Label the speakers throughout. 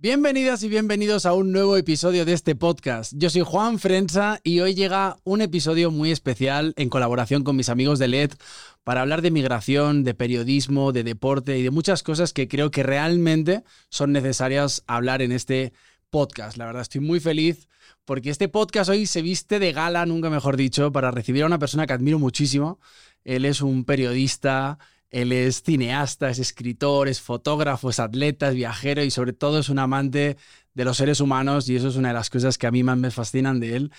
Speaker 1: Bienvenidas y bienvenidos a un nuevo episodio de este podcast. Yo soy Juan Frenza y hoy llega un episodio muy especial en colaboración con mis amigos de LED para hablar de migración, de periodismo, de deporte y de muchas cosas que creo que realmente son necesarias hablar en este podcast. La verdad estoy muy feliz porque este podcast hoy se viste de gala, nunca mejor dicho, para recibir a una persona que admiro muchísimo. Él es un periodista, él es cineasta, es escritor, es fotógrafo, es atleta, es viajero y sobre todo es un amante de los seres humanos y eso es una de las cosas que a mí más me fascinan de él.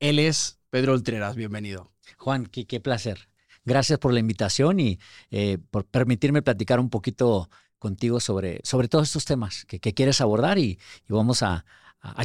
Speaker 1: Él es Pedro Ultreras, bienvenido.
Speaker 2: Juan, qué, placer. Gracias por la invitación y eh, por permitirme platicar un poquito contigo sobre, sobre todos estos temas que, quieres abordar y, vamos a,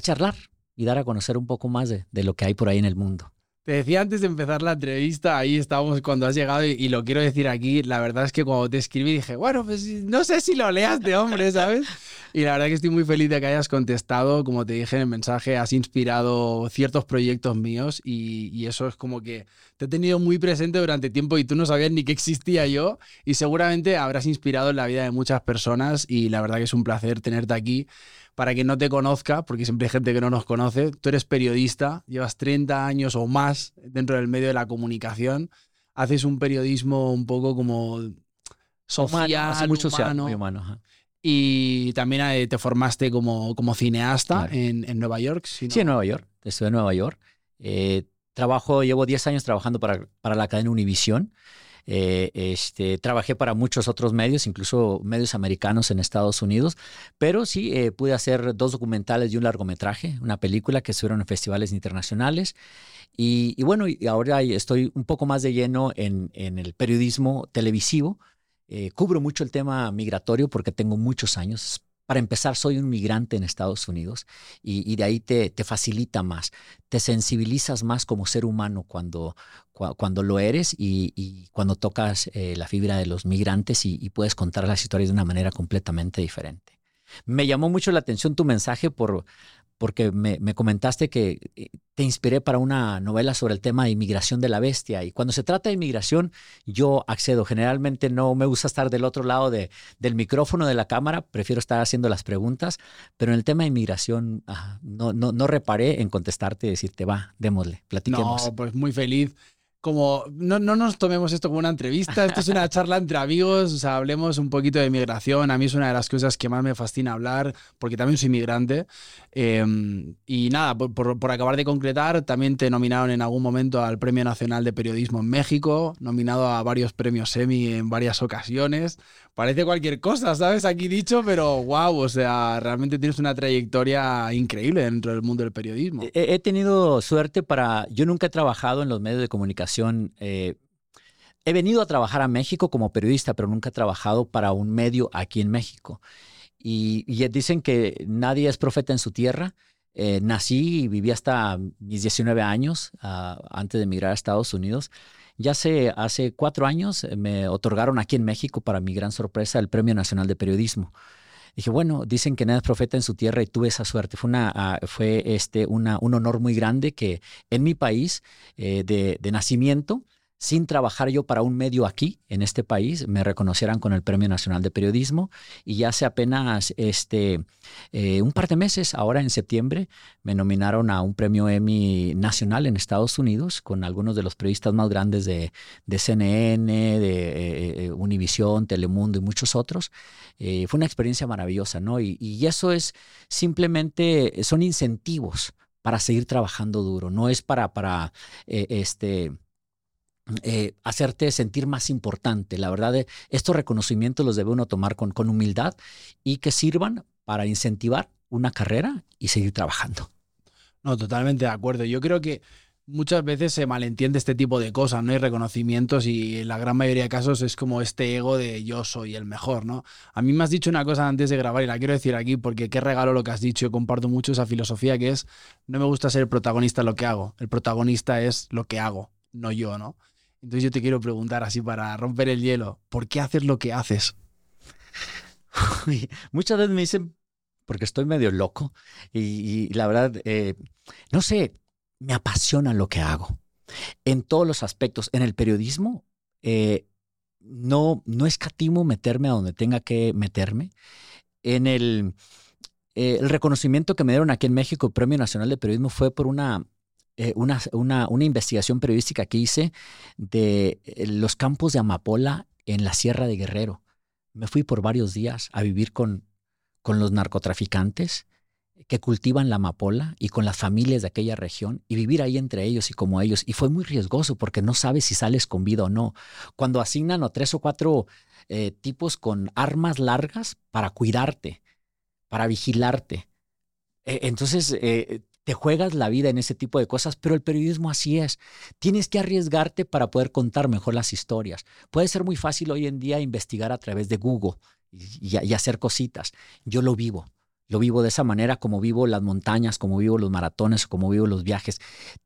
Speaker 2: charlar y dar a conocer un poco más de lo que hay por ahí en el mundo.
Speaker 1: Te decía antes de empezar la entrevista, ahí estábamos cuando has llegado y, lo quiero decir aquí, la verdad es que cuando te escribí dije, bueno, pues no sé si lo leas de hombre, ¿sabes? Y la verdad que estoy muy feliz de que hayas contestado, como te dije en el mensaje, has inspirado ciertos proyectos míos y, y eso es como que te he tenido muy presente durante tiempo y tú no sabías ni que existía yo y seguramente habrás inspirado en la vida de muchas personas y la verdad que es un placer tenerte aquí para quien no te conozca, porque siempre hay gente que no nos conoce, tú eres periodista, llevas 30 años o más dentro del medio de la comunicación, haces un periodismo un poco como social,
Speaker 2: muy social, muy humano.
Speaker 1: Y también eh, te formaste como, como cineasta en, Nueva York.
Speaker 2: sí, en Nueva York. Estuve en Nueva York. Eh, trabajo, llevo 10 años trabajando para, para la cadena Univision. Eh, este, trabajé para muchos otros medios, incluso medios americanos en Estados Unidos, pero sí eh, pude hacer dos documentales y un largometraje, una película que estuvieron en festivales internacionales. Y, bueno, y ahora estoy un poco más de lleno en, el periodismo televisivo. Eh, cubro mucho el tema migratorio porque tengo muchos años, para empezar, soy un migrante en Estados Unidos y, de ahí te, te, facilita más, te sensibilizas más como ser humano cuando, cuando lo eres y, cuando tocas eh, la fibra de los migrantes y, puedes contar las historias de una manera completamente diferente. Me llamó mucho la atención tu mensaje por, porque me, comentaste que eh, te inspiré para una novela sobre el tema de inmigración de la bestia. Y cuando se trata de inmigración, yo accedo. Generalmente no me gusta estar del otro lado de, del micrófono de la cámara, prefiero estar haciendo las preguntas, pero en el tema de inmigración no, no, no reparé en contestarte y decirte, va, démosle, platiquemos.
Speaker 1: No, pues muy feliz como no, no, nos tomemos esto como una entrevista, esto es una charla entre amigos, o sea, hablemos un poquito de migración. A mí es una de las cosas que más me fascina hablar, porque también soy migrante. Em, y nada, por, por, acabar de concretar, también te nominaron en algún momento al Premio Nacional de Periodismo en México, nominado a varios premios Emmy en varias ocasiones. Parece cualquier cosa, ¿sabes? Aquí dicho, pero wow, o sea, realmente tienes una trayectoria increíble dentro del mundo del periodismo.
Speaker 2: He, he tenido suerte para, yo nunca he trabajado en los medios de comunicación eh, he venido a trabajar a México como periodista, pero nunca he trabajado para un medio aquí en México. Y, dicen que nadie es profeta en su tierra. Eh, nací y viví hasta mis 19 años ah, antes de emigrar a Estados Unidos. Ya hace, hace cuatro años me otorgaron aquí en México, para mi gran sorpresa, el Premio Nacional de Periodismo. Dije, bueno, dicen que nadie es profeta en su tierra y tuve esa suerte. Fue, una, ah, fue este, una, un honor muy grande que en mi país eh, de, de nacimiento sin trabajar yo para un medio aquí, en este país, me reconocieran con el Premio Nacional de Periodismo. Y ya hace apenas este, eh, un par de meses, ahora en septiembre, me nominaron a un premio Emmy nacional en Estados Unidos con algunos de los periodistas más grandes de, de CNN, de eh, Univisión, Telemundo y muchos otros. Eh, fue una experiencia maravillosa, ¿no? Y, y eso es simplemente, son incentivos para seguir trabajando duro, no es para, para este, eh, hacerte sentir más importante. La verdad, eh, estos reconocimientos los debe uno tomar con, con humildad y que sirvan para incentivar una carrera y seguir trabajando.
Speaker 1: No, totalmente de acuerdo. Yo creo que muchas veces se malentiende este tipo de cosas, no hay reconocimientos y en la gran mayoría de casos es como este ego de yo soy el mejor, ¿no? A mí me has dicho una cosa antes de grabar y la quiero decir aquí porque qué regalo lo que has dicho, yo comparto mucho esa filosofía que es no me gusta ser el protagonista lo que hago, el protagonista es lo que hago, no yo, ¿no? Entonces yo te quiero preguntar así para romper el hielo, ¿por qué haces lo que haces?
Speaker 2: Muchas veces me dicen, porque estoy medio loco y, la verdad, eh, no sé, me apasiona lo que hago. En todos los aspectos, en el periodismo, eh, no, no escatimo meterme a donde tenga que meterme. En el, eh, el reconocimiento que me dieron aquí en México, el Premio Nacional de Periodismo, fue por una, eh, una, una, una, investigación periodística que hice de eh, los campos de amapola en la Sierra de Guerrero. Me fui por varios días a vivir con, con los narcotraficantes que cultivan la amapola y con las familias de aquella región y vivir ahí entre ellos y como ellos. Y fue muy riesgoso porque no sabes si sales con vida o no. Cuando asignan a tres o cuatro eh, tipos con armas largas para cuidarte, para vigilarte. E, entonces, te juegas la vida en ese tipo de cosas, pero el periodismo así es. Tienes que arriesgarte para poder contar mejor las historias. Puede ser muy fácil hoy en día investigar a través de Google y, hacer cositas. Yo lo vivo. Lo vivo de esa manera como vivo las montañas, como vivo los maratones, como vivo los viajes.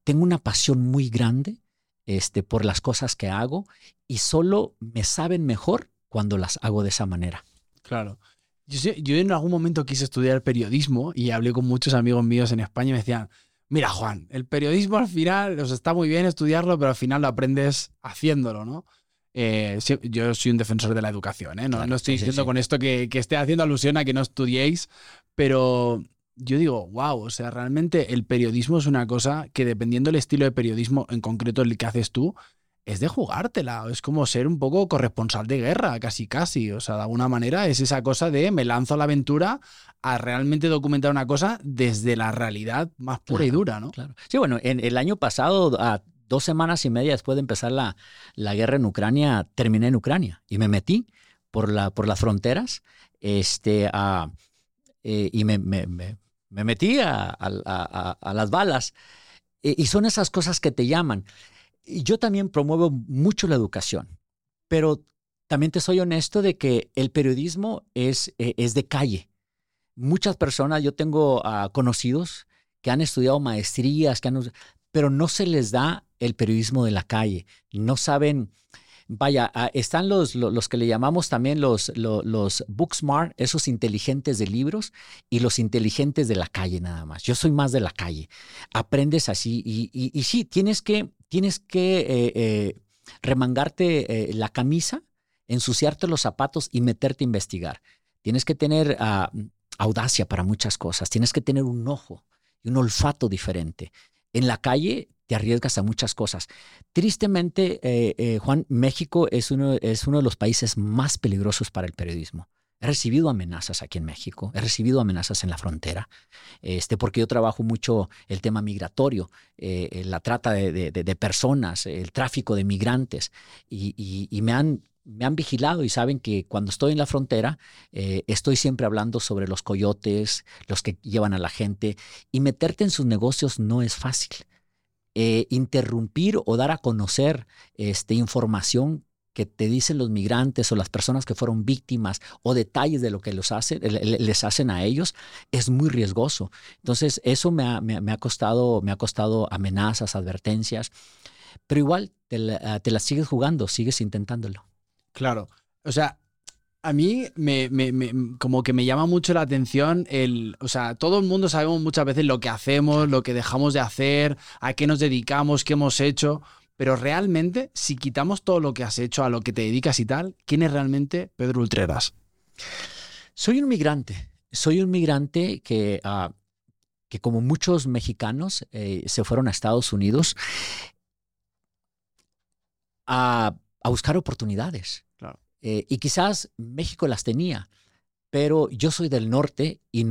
Speaker 2: Tengo una pasión muy grande este, por las cosas que hago y solo me saben mejor cuando las hago de esa manera.
Speaker 1: Claro. Yo, yo en algún momento quise estudiar periodismo y hablé con muchos amigos míos en España y me decían, mira Juan, el periodismo al final, os está muy bien estudiarlo, pero al final lo aprendes haciéndolo, ¿no? Eh, yo soy un defensor de la educación, ¿eh? no, no, estoy diciendo con esto que, que, esté haciendo alusión a que no estudiéis, pero yo digo, wow, o sea, realmente el periodismo es una cosa que dependiendo del estilo de periodismo, en concreto el que haces tú, es de jugártela, es como ser un poco corresponsal de guerra, casi casi, o sea, de alguna manera es esa cosa de me lanzo a la aventura a realmente documentar una cosa desde la realidad más pura y dura, ¿no?
Speaker 2: Claro. Sí, bueno, en el año pasado, a dos semanas y media después de empezar la, la guerra en Ucrania, terminé en Ucrania y me metí por, la, por las fronteras este, a eh, y me, me, me, metí a, a, a, las balas. Eh, y son esas cosas que te llaman. Yo también promuevo mucho la educación, pero también te soy honesto de que el periodismo es, eh, es de calle. Muchas personas, yo tengo uh, conocidos que han estudiado maestrías, que han, pero no se les da el periodismo de la calle. No saben vaya, ah, están los, los, que le llamamos también los, los, los book smart, esos inteligentes de libros, y los inteligentes de la calle nada más. Yo soy más de la calle. Aprendes así y, y, sí, tienes que, tienes que eh, eh, remangarte eh, la camisa, ensuciarte los zapatos y meterte a investigar. Tienes que tener ah, audacia para muchas cosas, tienes que tener un ojo y un olfato diferente. En la calle te arriesgas a muchas cosas. Tristemente, Juan, México es uno, es uno de los países más peligrosos para el periodismo. He recibido amenazas aquí en México, he recibido amenazas en la frontera, este, porque yo trabajo mucho el tema migratorio, eh, la trata de, personas, el tráfico de migrantes, y, me, han, me han vigilado y saben que cuando estoy en la frontera, estoy siempre hablando sobre los coyotes, los que llevan a la gente, y meterte en sus negocios no es fácil. Eh, interrumpir o dar a conocer este, información que te dicen los migrantes o las personas que fueron víctimas o detalles de lo que los hace, les hacen a ellos, es muy riesgoso. Entonces, eso me ha, me, ha, costado, me ha costado amenazas, advertencias, pero igual te, ah, te las sigues jugando, sigues intentándolo.
Speaker 1: Claro. O sea, a mí me, como que me llama mucho la atención el, o sea, todo el mundo sabemos muchas veces lo que hacemos, lo que dejamos de hacer, a qué nos dedicamos, qué hemos hecho, pero realmente, si quitamos todo lo que has hecho, a lo que te dedicas y tal, ¿quién es realmente Pedro Ultreras?
Speaker 2: Soy un migrante, soy un migrante que, ah, que como muchos mexicanos eh, se fueron a Estados Unidos a, a buscar oportunidades. Eh, y quizás México las tenía, pero yo soy del norte y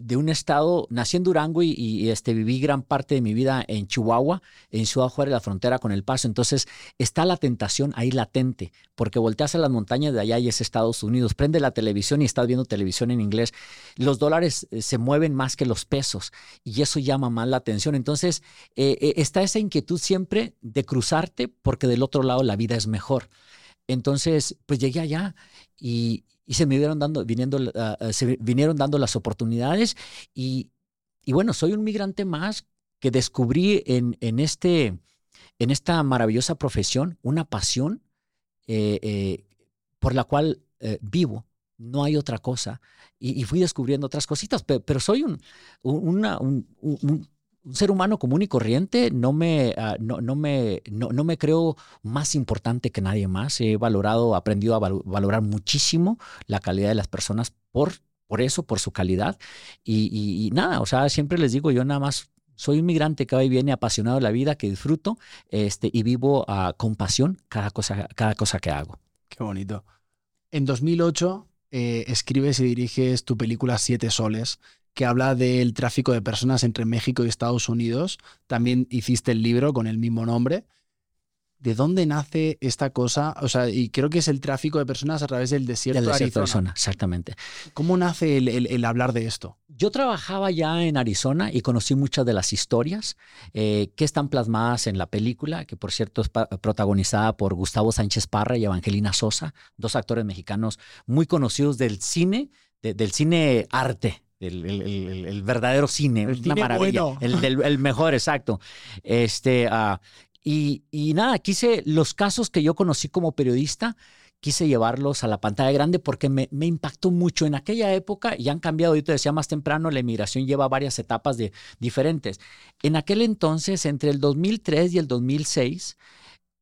Speaker 2: de un estado, nací en Durango y, este, viví gran parte de mi vida en Chihuahua, en Ciudad Juárez, la frontera con El Paso. Entonces está la tentación ahí latente, porque volteas a las montañas de allá y es Estados Unidos, prende la televisión y estás viendo televisión en inglés. Los dólares eh, se mueven más que los pesos y eso llama más la atención. Entonces eh, está esa inquietud siempre de cruzarte porque del otro lado la vida es mejor. Entonces, pues llegué allá y, se me vieron dando, viniendo, ah, ah, se vinieron dando las oportunidades y, bueno, soy un migrante más que descubrí en, en, este, en esta maravillosa profesión una pasión eh, eh, por la cual eh, vivo. No hay otra cosa. Y, fui descubriendo otras cositas, pero, soy una, un, un ser humano común y corriente, no me, ah, no, no, me, no, me creo más importante que nadie más. He valorado, aprendido a valorar muchísimo la calidad de las personas por por eso, por su calidad. Y, nada, o sea, siempre les digo, yo nada más soy un migrante que va y viene apasionado de la vida, que disfruto este, y vivo uh, con pasión cada cosa, cada cosa que hago.
Speaker 1: Qué bonito. En 2008 eh, escribes y diriges tu película Siete Soles, que habla del tráfico de personas entre México y Estados Unidos. También hiciste el libro con el mismo nombre. ¿De dónde nace esta cosa? O sea, y creo que es el tráfico de personas a través del desierto,
Speaker 2: del desierto
Speaker 1: de Arizona.
Speaker 2: Exactamente.
Speaker 1: ¿Cómo nace el, hablar de esto?
Speaker 2: Yo trabajaba ya en Arizona y conocí muchas de las historias eh, que están plasmadas en la película, que por cierto es protagonizada por Gustavo Sánchez Parra y Evangelina Sosa, dos actores mexicanos muy conocidos del cine, del cine arte, el, verdadero cine, el una maravilla, el, mejor, exacto. Este, uh, y, nada, quise los casos que yo conocí como periodista, quise llevarlos a la pantalla grande porque me, impactó mucho en aquella época y han cambiado, yo te decía más temprano, la emigración lleva varias etapas de, diferentes. En aquel entonces, entre el 2003 y el 2006,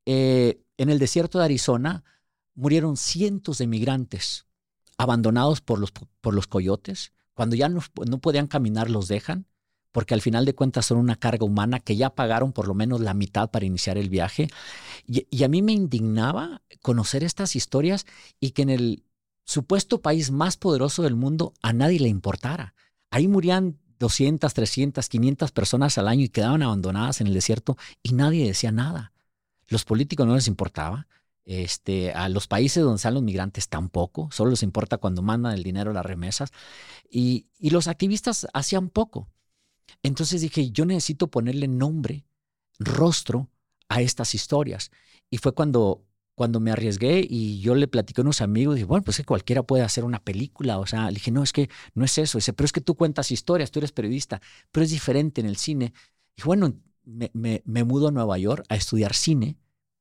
Speaker 2: eh, en el desierto de Arizona, murieron cientos de migrantes abandonados por los, por los coyotes. Cuando ya no, no podían caminar, los dejan porque al final de cuentas son una carga humana que ya pagaron por lo menos la mitad para iniciar el viaje. Y, a mí me indignaba conocer estas historias y que en el supuesto país más poderoso del mundo a nadie le importara. Ahí morían 200, 300, 500 personas al año y quedaban abandonadas en el desierto y nadie decía nada. Los políticos no les importaba. Este, a los países donde están los migrantes tampoco, solo les importa cuando mandan el dinero las remesas. Y, y los activistas hacían poco. Entonces dije, yo necesito ponerle nombre, rostro a estas historias. Y fue cuando, cuando me arriesgué y yo le platiqué a unos amigos, dije, bueno, pues que cualquiera puede hacer una película. O sea, le dije, no, es que no es eso. Dice, pero es que tú cuentas historias, tú eres periodista, pero es diferente en el cine. Y bueno, me, me, mudo a Nueva York a estudiar cine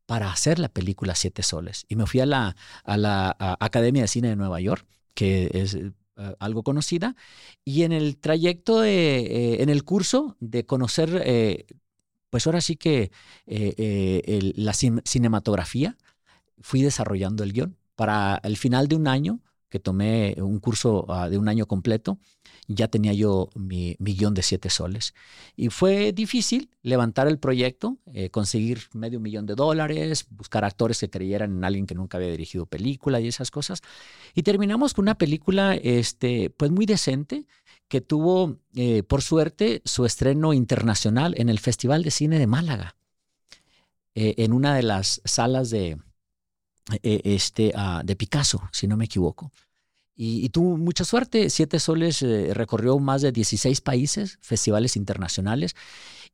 Speaker 2: para hacer la película Siete Soles. Y me fui a la, a la Academia de Cine de Nueva York, que es eh, algo conocida, y en el trayecto, de, eh, en el curso de conocer, eh, pues ahora sí que la cinematografía, fui desarrollando el guion. Para el final de un año, que tomé un curso ah, de un año completo, ya tenía yo mi, guion de siete soles. Y fue difícil levantar el proyecto, eh, conseguir medio millón de dólares, buscar actores que creyeran en alguien que nunca había dirigido película y esas cosas. Y terminamos con una película este, pues muy decente que tuvo, eh, por suerte, su estreno internacional en el Festival de Cine de Málaga, eh, en una de las salas de, este, ah, de Picasso, si no me equivoco. Y, tuvo mucha suerte. Siete Soles eh, recorrió más de 16 países, festivales internacionales.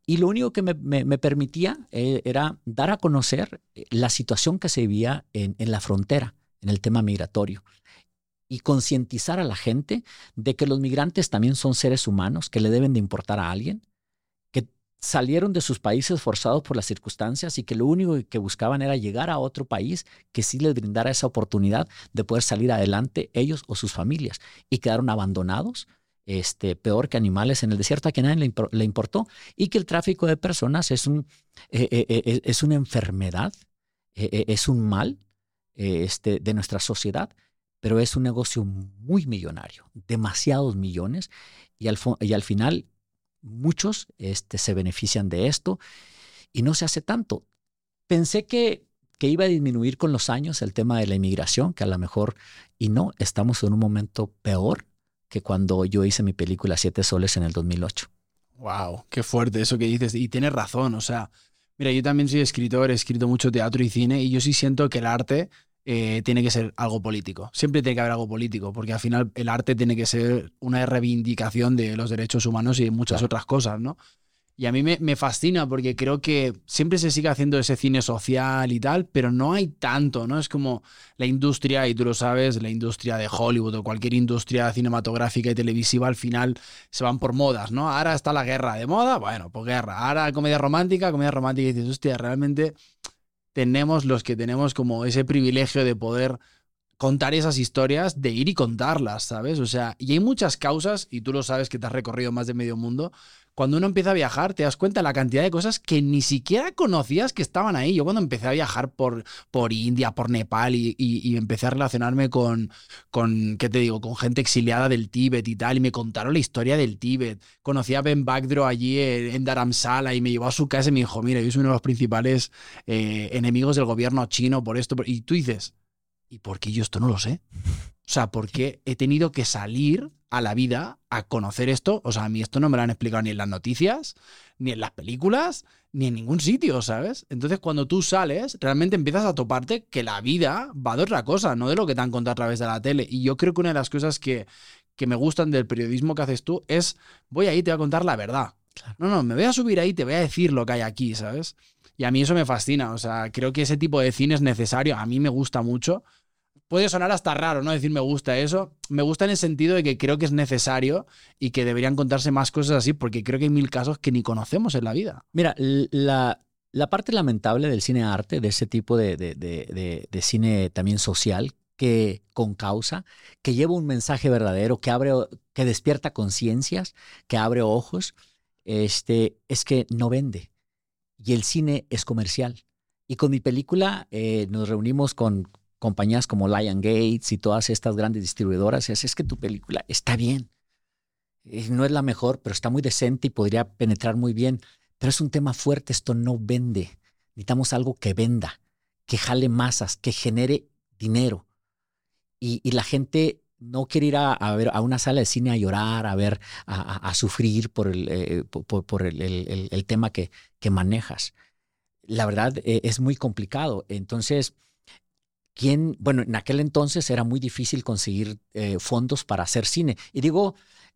Speaker 2: Y lo único que me, permitía eh, era dar a conocer eh, la situación que se vivía en, en la frontera, en el tema migratorio. Y concientizar a la gente de que los migrantes también son seres humanos, que le deben de importar a alguien, salieron de sus países forzados por las circunstancias y que lo único que buscaban era llegar a otro país que sí les brindara esa oportunidad de poder salir adelante ellos o sus familias. Y quedaron abandonados, este, peor que animales en el desierto a quien nadie le, importó. Y que el tráfico de personas es, un, eh, eh, eh, es una enfermedad, es un mal este, de nuestra sociedad, pero es un negocio muy millonario, demasiados millones. Y al, y al final muchos este, se benefician de esto y no se hace tanto. Pensé que, que iba a disminuir con los años el tema de la inmigración, que a lo mejor, y no, estamos en un momento peor que cuando yo hice mi película Siete Soles en el 2008.
Speaker 1: Wow, qué fuerte eso que dices. Y tienes razón, o sea, mira, yo también soy escritor, he escrito mucho teatro y cine, y yo sí siento que el arte eh, tiene que ser algo político. Siempre tiene que haber algo político, porque al final el arte tiene que ser una reivindicación de los derechos humanos y de muchas otras cosas, ¿no? Y a mí me, fascina porque creo que siempre se sigue haciendo ese cine social y tal, pero no hay tanto, ¿no? Es como la industria, y tú lo sabes, la industria de Hollywood o cualquier industria cinematográfica y televisiva al final se van por modas, ¿no? Ahora está la guerra de moda, bueno, pues guerra. Ahora comedia romántica, comedia romántica y dices, hostia, realmente tenemos los que tenemos como ese privilegio de poder contar esas historias, de ir y contarlas, ¿sabes? O sea, y hay muchas causas, y tú lo sabes que te has recorrido más de medio mundo, cuando uno empieza a viajar, te das cuenta de la cantidad de cosas que ni siquiera conocías que estaban ahí. Yo cuando empecé a viajar por, por India, por Nepal y, empecé a relacionarme con, ¿qué te digo?, con gente exiliada del Tíbet y tal, y me contaron la historia del Tíbet. Conocí a Ben Bagdro allí en, Dharamsala y me llevó a su casa y me dijo, mira, yo soy uno de los principales eh, enemigos del gobierno chino por esto. Y tú dices, ¿y por qué yo esto no lo sé? O sea, ¿por qué he tenido que salir a la vida a conocer esto. O sea, a mí esto no me lo han explicado ni en las noticias, ni en las películas, ni en ningún sitio, ¿sabes? Entonces, cuando tú sales, realmente empiezas a toparte que la vida va de otra cosa, no de lo que te han contado a través de la tele. Y yo creo que una de las cosas que, que me gustan del periodismo que haces tú es, voy ahí, te voy a contar la verdad. No, no, me voy a subir ahí, te voy a decir lo que hay aquí, ¿sabes? Y a mí eso me fascina, o sea, creo que ese tipo de cine es necesario, a mí me gusta mucho puede sonar hasta raro, ¿no? Decir me gusta eso. Me gusta en el sentido de que creo que es necesario y que deberían contarse más cosas así, porque creo que hay mil casos que ni conocemos en la vida.
Speaker 2: Mira, la, parte lamentable del cine arte, de ese tipo de, de, cine también social, que con causa, que lleva un mensaje verdadero, que abre, que despierta conciencias, que abre ojos, este, es que no vende. Y el cine es comercial. Y con mi película eh, nos reunimos con compañías como Lion Gates y todas estas grandes distribuidoras, es que tu película está bien. No es la mejor, pero está muy decente y podría penetrar muy bien. Pero es un tema fuerte, esto no vende. Necesitamos algo que venda, que jale masas, que genere dinero. Y, la gente no quiere ir a, ver a una sala de cine a llorar, a ver, a, sufrir por el, eh, por, el, tema que, que manejas. La verdad eh, es muy complicado. Entonces, ¿Quién? Bueno, en aquel entonces era muy difícil conseguir eh, fondos para hacer cine. Y digo,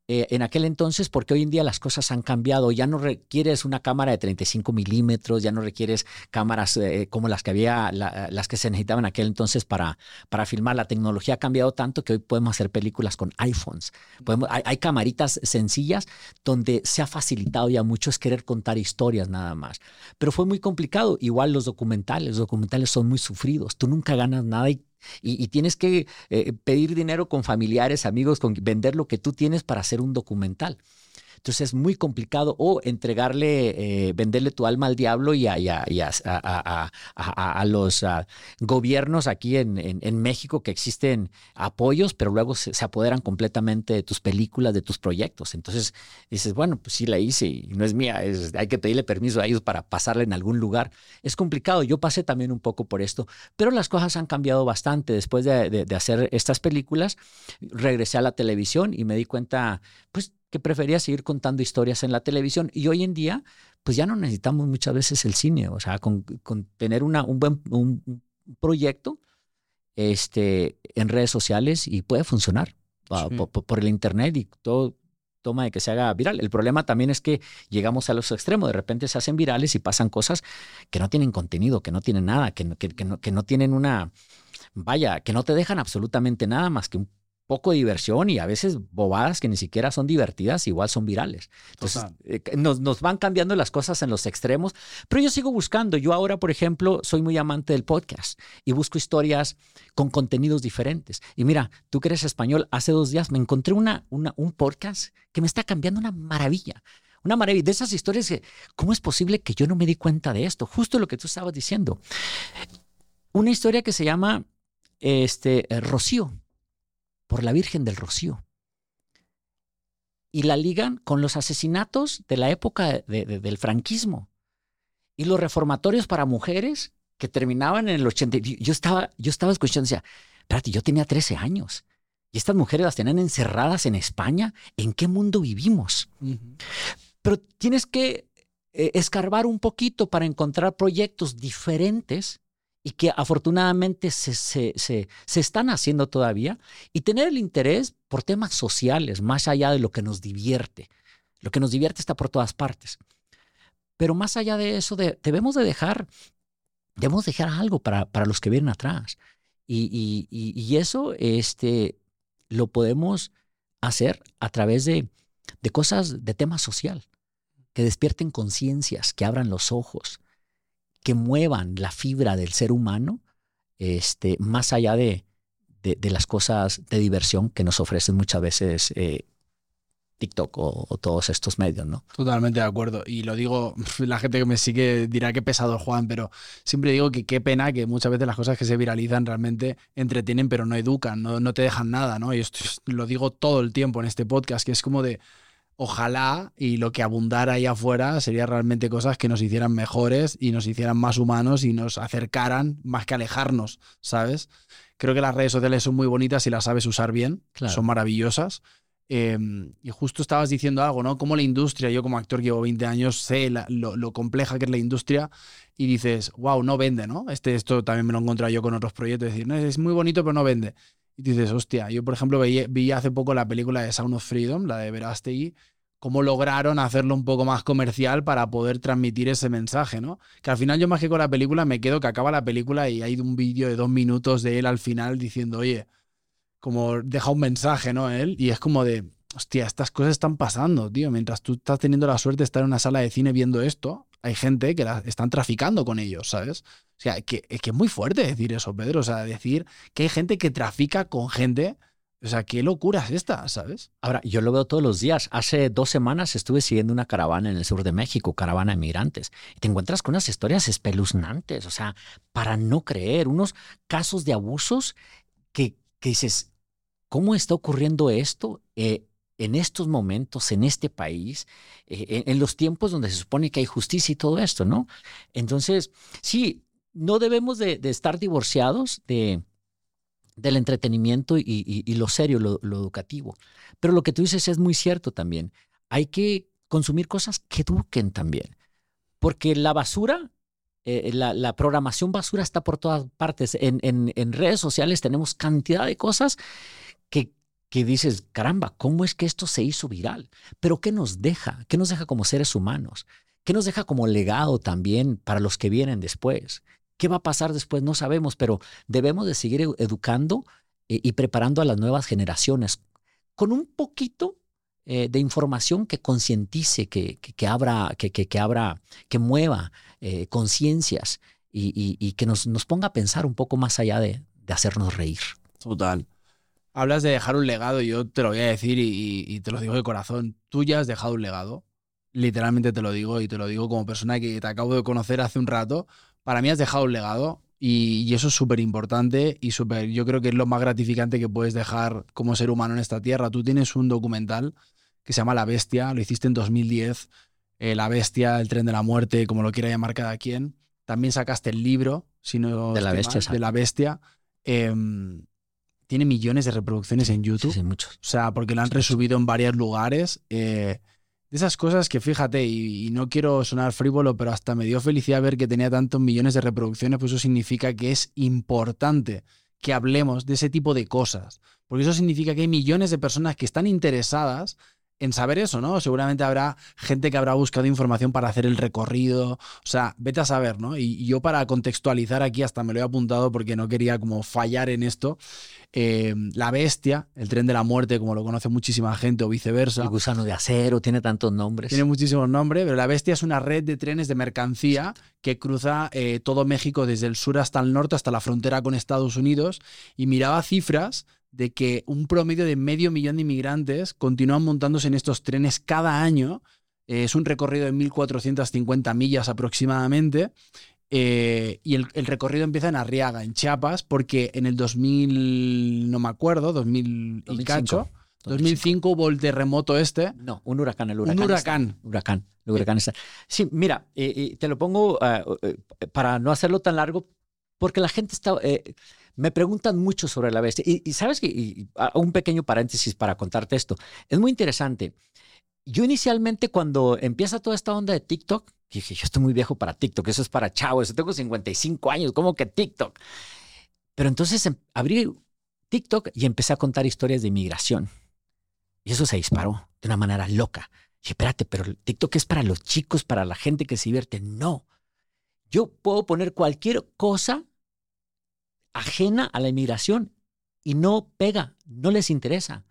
Speaker 2: eh, en aquel entonces, porque hoy en día las cosas han cambiado, ya no requieres una cámara de 35 milímetros, ya no requieres cámaras eh, como las que había, las que se necesitaban en aquel entonces para, para filmar. La tecnología ha cambiado tanto que hoy podemos hacer películas con iPhones. Podemos, hay, hay, camaritas sencillas donde se ha facilitado ya mucho es querer contar historias nada más. Pero fue muy complicado. Igual los documentales, los documentales son muy sufridos. Tú nunca ganas nada y y, tienes que eh, pedir dinero con familiares, amigos, con vender lo que tú tienes para hacer un documental. Entonces es muy complicado o entregarle, eh, venderle tu alma al diablo y a, a, los gobiernos aquí en, México que existen apoyos, pero luego se, apoderan completamente de tus películas, de tus proyectos. Entonces dices, bueno, pues sí la hice y no es mía, hay que pedirle permiso a ellos para pasarla en algún lugar. Es complicado, yo pasé también un poco por esto, pero las cosas han cambiado bastante. Después de, de hacer estas películas, regresé a la televisión y me di cuenta, pues que prefería seguir contando historias en la televisión. Y hoy en día, pues ya no necesitamos muchas veces el cine, o sea, con, tener una, un buen un proyecto este, en redes sociales y puede funcionar por, el Internet y todo toma de que se haga viral. El problema también es que llegamos a los extremos, de repente se hacen virales y pasan cosas que no tienen contenido, que no tienen nada, que, que, que, no, que no tienen una, vaya, que no te dejan absolutamente nada más que un poco de diversión y a veces bobadas que ni siquiera son divertidas, igual son virales. Entonces, eh, nos, nos, van cambiando las cosas en los extremos, pero yo sigo buscando. Yo ahora, por ejemplo, soy muy amante del podcast y busco historias con contenidos diferentes. Y mira, tú que eres español, hace dos días me encontré una, una, un podcast que me está cambiando una maravilla. Una maravilla. De esas historias que, ¿cómo es posible que yo no me di cuenta de esto? Justo lo que tú estabas diciendo. Una historia que se llama este, Rocío por la Virgen del Rocío. Y la ligan con los asesinatos de la época del franquismo y los reformatorios para mujeres que terminaban en el 80. Yo estaba, yo estaba escuchando, decía, espérate, yo tenía 13 años y estas mujeres las tenían encerradas en España. ¿En qué mundo vivimos? Pero tienes que eh, escarbar un poquito para encontrar proyectos diferentes y que afortunadamente se, se, están haciendo todavía, y tener el interés por temas sociales, más allá de lo que nos divierte. Lo que nos divierte está por todas partes. Pero más allá de eso, debemos de dejar, debemos dejar algo para, para los que vienen atrás. Y, y, eso este, lo podemos hacer a través de, de cosas de tema social, que despierten conciencias, que abran los ojos, que muevan la fibra del ser humano este, más allá de, de, las cosas de diversión que nos ofrecen muchas veces eh, TikTok o, todos estos medios, ¿no?
Speaker 1: Totalmente de acuerdo. Y lo digo, la gente que me sigue dirá que pesado Juan, pero siempre digo que qué pena que muchas veces las cosas que se viralizan realmente entretienen, pero no educan, no, no te dejan nada, ¿no? Y esto lo digo todo el tiempo en este podcast, que es como de ojalá y lo que abundara ahí afuera sería realmente cosas que nos hicieran mejores y nos hicieran más humanos y nos acercaran más que alejarnos, ¿sabes? Creo que las redes sociales son muy bonitas y las sabes usar bien, son maravillosas, Em, y justo estabas diciendo algo, ¿no? Como la industria, yo como actor llevo 20 años, sé lo, compleja que es la industria y dices, wow, no vende, ¿no? Este, esto también me lo he encontrado yo con otros proyectos, es decir, no, es muy bonito pero no vende. Y dices, hostia, yo por ejemplo vi, hace poco la película de Sound of Freedom, la de Verástegui, cómo lograron hacerlo un poco más comercial para poder transmitir ese mensaje, ¿no? Que al final yo más que con la película me quedo que acaba la película y hay un vídeo de dos minutos de él al final diciendo, oye, como deja un mensaje, ¿no? Él, y es como de, hostia, estas cosas están pasando, tío. Mientras tú estás teniendo la suerte de estar en una sala de cine viendo esto, hay gente que la, están traficando con ellos, ¿sabes? O sea, que, es que es muy fuerte decir eso, Pedro. O sea, decir que hay gente que trafica con gente. O sea, qué locura es esta, ¿sabes?
Speaker 2: Ahora, yo lo veo todos los días. Hace dos semanas estuve siguiendo una caravana en el sur de México, caravana de migrantes, y te encuentras con unas historias espeluznantes, o sea, para no creer, unos casos de abusos que, que dices, ¿Cómo está ocurriendo esto eh, en estos momentos, en este país, eh, en, los tiempos donde se supone que hay justicia y todo esto, ¿no? Entonces, sí, no debemos de, estar divorciados de, del entretenimiento y, lo serio, lo, educativo. Pero lo que tú dices es muy cierto también. Hay que consumir cosas que eduquen también. Porque la basura eh, la, programación basura está por todas partes. En, en, redes sociales tenemos cantidad de cosas que, que dices, caramba, ¿cómo es que esto se hizo viral? Pero ¿qué nos deja? ¿Qué nos deja como seres humanos? ¿Qué nos deja como legado también para los que vienen después? ¿Qué va a pasar después? No sabemos, pero debemos de seguir educando eh, y preparando a las nuevas generaciones con un poquito eh, de información que concientice, que, que, abra, que, que, abra, que mueva eh, conciencias y, y, que nos, nos ponga a pensar un poco más allá de, de hacernos reír.
Speaker 1: Total hablas de dejar un legado, y yo te lo voy a decir y, te lo digo de corazón, tú ya has dejado un legado, literalmente te lo digo y te lo digo como persona que te acabo de conocer hace un rato, para mí has dejado un legado y, eso es súper importante y súper, yo creo que es lo más gratificante que puedes dejar como ser humano en esta tierra. Tú tienes un documental que se llama La Bestia, lo hiciste en 2010, eh, La Bestia, el tren de la muerte, como lo quiera llamar cada quien. También sacaste el libro, si no
Speaker 2: de la bestia,
Speaker 1: de la bestia. Em, tiene millones de reproducciones en YouTube.
Speaker 2: Sí, muchos.
Speaker 1: O sea, porque lo han resubido en varios lugares. Eh, esas cosas que fíjate, y, no quiero sonar frívolo, pero hasta me dio felicidad ver que tenía tantos millones de reproducciones, pues eso significa que es importante que hablemos de ese tipo de cosas. Porque eso significa que hay millones de personas que están interesadas en saber eso, ¿no? Seguramente habrá gente que habrá buscado información para hacer el recorrido, o sea, vete a saber, ¿no? Y, yo para contextualizar aquí hasta me lo he apuntado porque no quería como fallar en esto. Eh, la bestia, el tren de la muerte, como lo conoce muchísima gente o viceversa.
Speaker 2: El gusano de acero, tiene tantos nombres.
Speaker 1: Tiene muchísimos nombres, pero la bestia es una red de trenes de mercancía que cruza eh, todo México desde el sur hasta el norte, hasta la frontera con Estados Unidos, y miraba cifras de que un promedio de medio millón de inmigrantes continúan montándose en estos trenes cada año. Eh, es un recorrido de 1.450 millas aproximadamente. Eh, y el, recorrido empieza en Arriaga, en Chiapas, porque en el 2000, no me acuerdo, 2000 y cacho, 2005 hubo el terremoto este.
Speaker 2: No, un huracán, el huracán.
Speaker 1: Un huracán.
Speaker 2: huracán, el huracán está. Sí, mira, te lo pongo ah, eh, para no hacerlo tan largo, porque la gente está me preguntan mucho sobre la bestia. Y, sabes que, un pequeño paréntesis para contarte esto. Es muy interesante. Yo inicialmente cuando empieza toda esta onda de TikTok, dije, yo estoy muy viejo para TikTok, eso es para chavos, yo tengo 55 años, ¿cómo que TikTok? Pero entonces em, abrí TikTok y empecé a contar historias de inmigración. Y eso se disparó de una manera loca. Y espérate, pero TikTok es para los chicos, para la gente que se divierte. No. Yo puedo poner cualquier cosa ajena a la inmigración y no pega, no les interesa.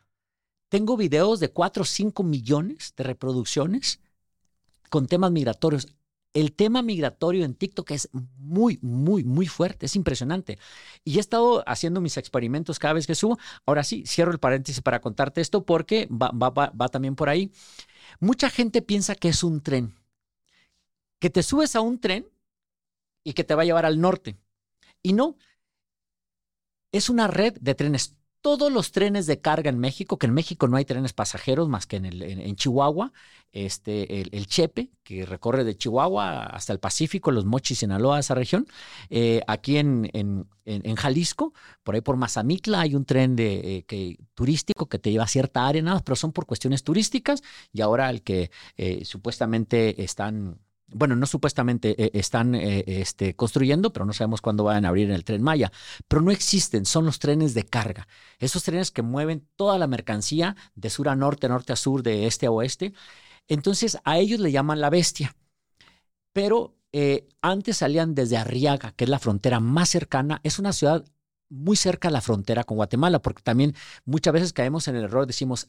Speaker 2: Tengo videos de 4 o 5 millones de reproducciones con temas migratorios. el tema migratorio en TikTok es muy, muy, muy fuerte, es impresionante. Y he estado haciendo mis experimentos cada vez que subo. Ahora sí, cierro el paréntesis para contarte esto porque va, va, va, va también por ahí. Mucha gente piensa que es un tren, que te subes a un tren y que te va a llevar al norte. Y no, es una red de trenes todos los trenes de carga en México, que en México no hay trenes pasajeros más que en, el, en, Chihuahua, este, el, Chepe, que recorre de Chihuahua hasta el Pacífico, los Mochis, Sinaloa, esa región. Eh, aquí en, en, Jalisco, por ahí por Mazamitla, hay un tren de, eh, que, turístico que te lleva a cierta área, nada, pero son por cuestiones turísticas. Y ahora el que eh, supuestamente están bueno, no supuestamente eh, están eh, este, construyendo, pero no sabemos cuándo van a abrir el tren Maya. Pero no existen, son los trenes de carga. Esos trenes que mueven toda la mercancía de sur a norte, norte a sur, de este a oeste. Entonces a ellos le llaman la bestia. Pero eh, antes salían desde Arriaga, que es la frontera más cercana. Es una ciudad muy cerca a la frontera con Guatemala, porque también muchas veces caemos en el error, decimos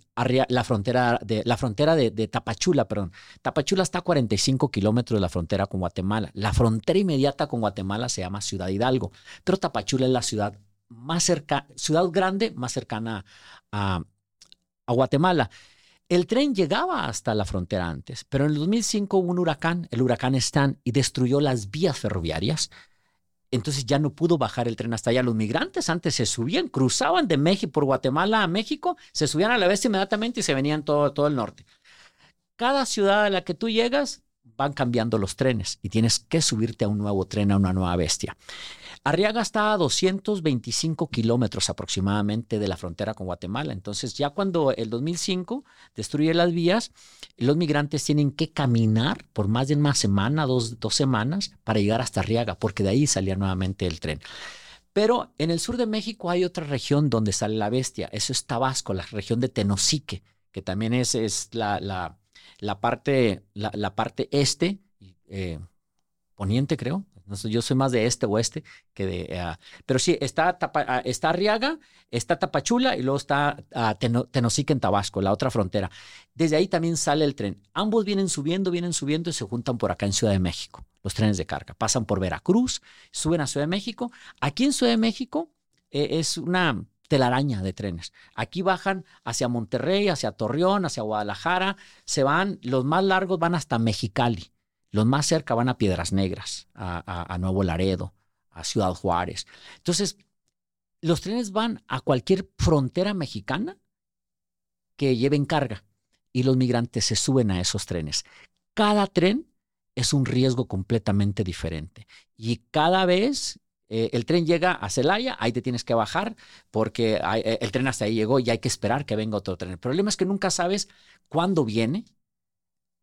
Speaker 2: la frontera de la frontera de, Tapachula, perdón. Tapachula está a 45 kilómetros de la frontera con Guatemala. La frontera inmediata con Guatemala se llama Ciudad Hidalgo, pero Tapachula es la ciudad más cercana, ciudad grande más cercana a, a Guatemala. El tren llegaba hasta la frontera antes, pero en el 2005 hubo un huracán, el huracán Stan, y destruyó las vías ferroviarias entonces ya no pudo bajar el tren hasta allá. Los migrantes antes se subían, cruzaban de México por Guatemala a México, se subían a la bestia inmediatamente y se venían todo, todo el norte. Cada ciudad a la que tú llegas van cambiando los trenes y tienes que subirte a un nuevo tren, a una nueva bestia. Arriaga está a 225 kilómetros aproximadamente de la frontera con Guatemala. Entonces, ya cuando el 2005 destruye las vías, los migrantes tienen que caminar por más de una semana, dos, dos semanas, para llegar hasta Arriaga, porque de ahí salía nuevamente el tren. Pero en el sur de México hay otra región donde sale la bestia. Eso es Tabasco, la región de Tenosique, que también es, es la, parte, la, parte este, eh, poniente creo, yo soy más de este oeste que de... Ah, pero sí, está, ah, está Arriaga, está Tapachula y luego está uh, Tenosique en Tabasco, la otra frontera. Desde ahí también sale el tren. Ambos vienen subiendo, vienen subiendo y se juntan por acá en Ciudad de México, los trenes de carga. Pasan por Veracruz, suben a Ciudad de México. Aquí en Ciudad de México eh, es una telaraña de trenes. Aquí bajan hacia Monterrey, hacia Torreón, hacia Guadalajara, se van, los más largos van hasta Mexicali. Los más cerca van a Piedras Negras, a, Nuevo Laredo, a Ciudad Juárez. Entonces, los trenes van a cualquier frontera mexicana que lleven carga y los migrantes se suben a esos trenes. Cada tren es un riesgo completamente diferente y cada vez eh, el tren llega a Celaya, ahí te tienes que bajar porque eh, el tren hasta ahí llegó y hay que esperar que venga otro tren. El problema es que nunca sabes cuándo viene,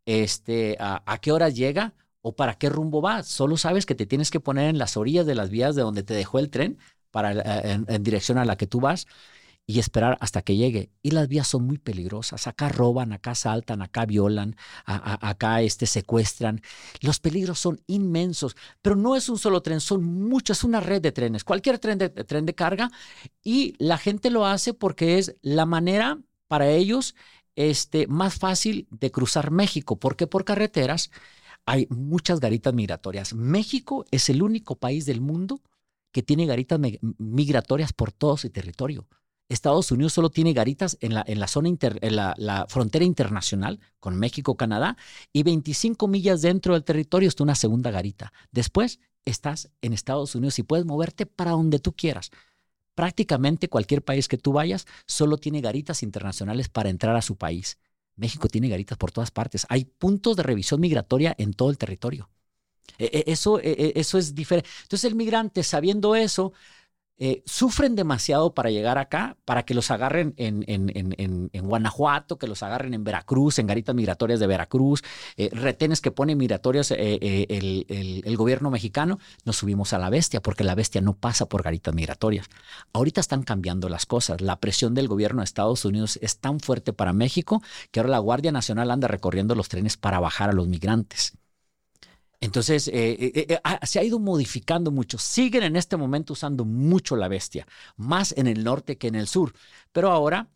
Speaker 2: este, a, qué hora llega o para qué rumbo va. Solo sabes que te tienes que poner en las orillas de las vías de donde te dejó el tren para, eh, en, dirección a la que tú vas y esperar hasta que llegue. Y las vías son muy peligrosas. Acá roban, acá saltan, acá violan, acá este, secuestran. Los peligros son inmensos, pero no es un solo tren, son muchas, una red de trenes, cualquier tren de, tren de carga. Y la gente lo hace porque es la manera para ellos este, más fácil de cruzar México, porque por carreteras hay muchas garitas migratorias. México es el único país del mundo que tiene garitas migratorias por todo su territorio. Estados Unidos solo tiene garitas en la, en la zona en la, frontera internacional con México, Canadá, y 25 millas dentro del territorio está una segunda garita. Después estás en Estados Unidos y puedes moverte para donde tú quieras prácticamente cualquier país que tú vayas solo tiene garitas internacionales para entrar a su país. México tiene garitas por todas partes. Hay puntos de revisión migratoria en todo el territorio. E, e, eso, e, eso es diferente. Entonces el migrante, sabiendo eso, eh, sufren demasiado para llegar acá, para que los agarren en, Guanajuato, que los agarren en Veracruz, en garitas migratorias de Veracruz, eh, retenes que pone migratorias eh, el, gobierno mexicano, nos subimos a la bestia, porque la bestia no pasa por garitas migratorias. Ahorita están cambiando las cosas. La presión del gobierno de Estados Unidos es tan fuerte para México que ahora la Guardia Nacional anda recorriendo los trenes para bajar a los migrantes. Entonces, eh, eh, eh, ah, se ha ido modificando mucho. Siguen en este momento usando mucho la bestia, más en el norte que en el sur. Pero ahora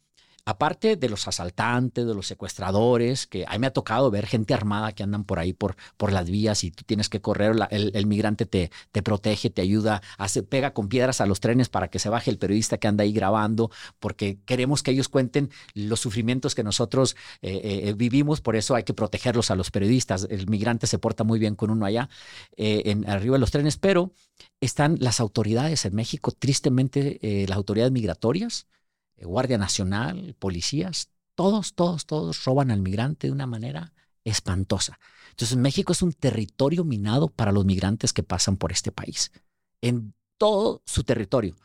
Speaker 2: aparte de los asaltantes, de los secuestradores, que a mí me ha tocado ver gente armada que andan por ahí por, por las vías y tú tienes que correr, el, migrante te, te protege, te ayuda, hace, pega con piedras a los trenes para que se baje el periodista que anda ahí grabando, porque queremos que ellos cuenten los sufrimientos que nosotros eh, eh, vivimos, por eso hay que protegerlos a los periodistas. El migrante se porta muy bien con uno allá, eh, arriba de los trenes, pero están las autoridades en México, tristemente las autoridades migratorias, eh, Guardia Nacional, policías, todos, todos, todos roban al migrante de una manera espantosa. Entonces México es un territorio minado para los migrantes que pasan por este país, en todo su territorio.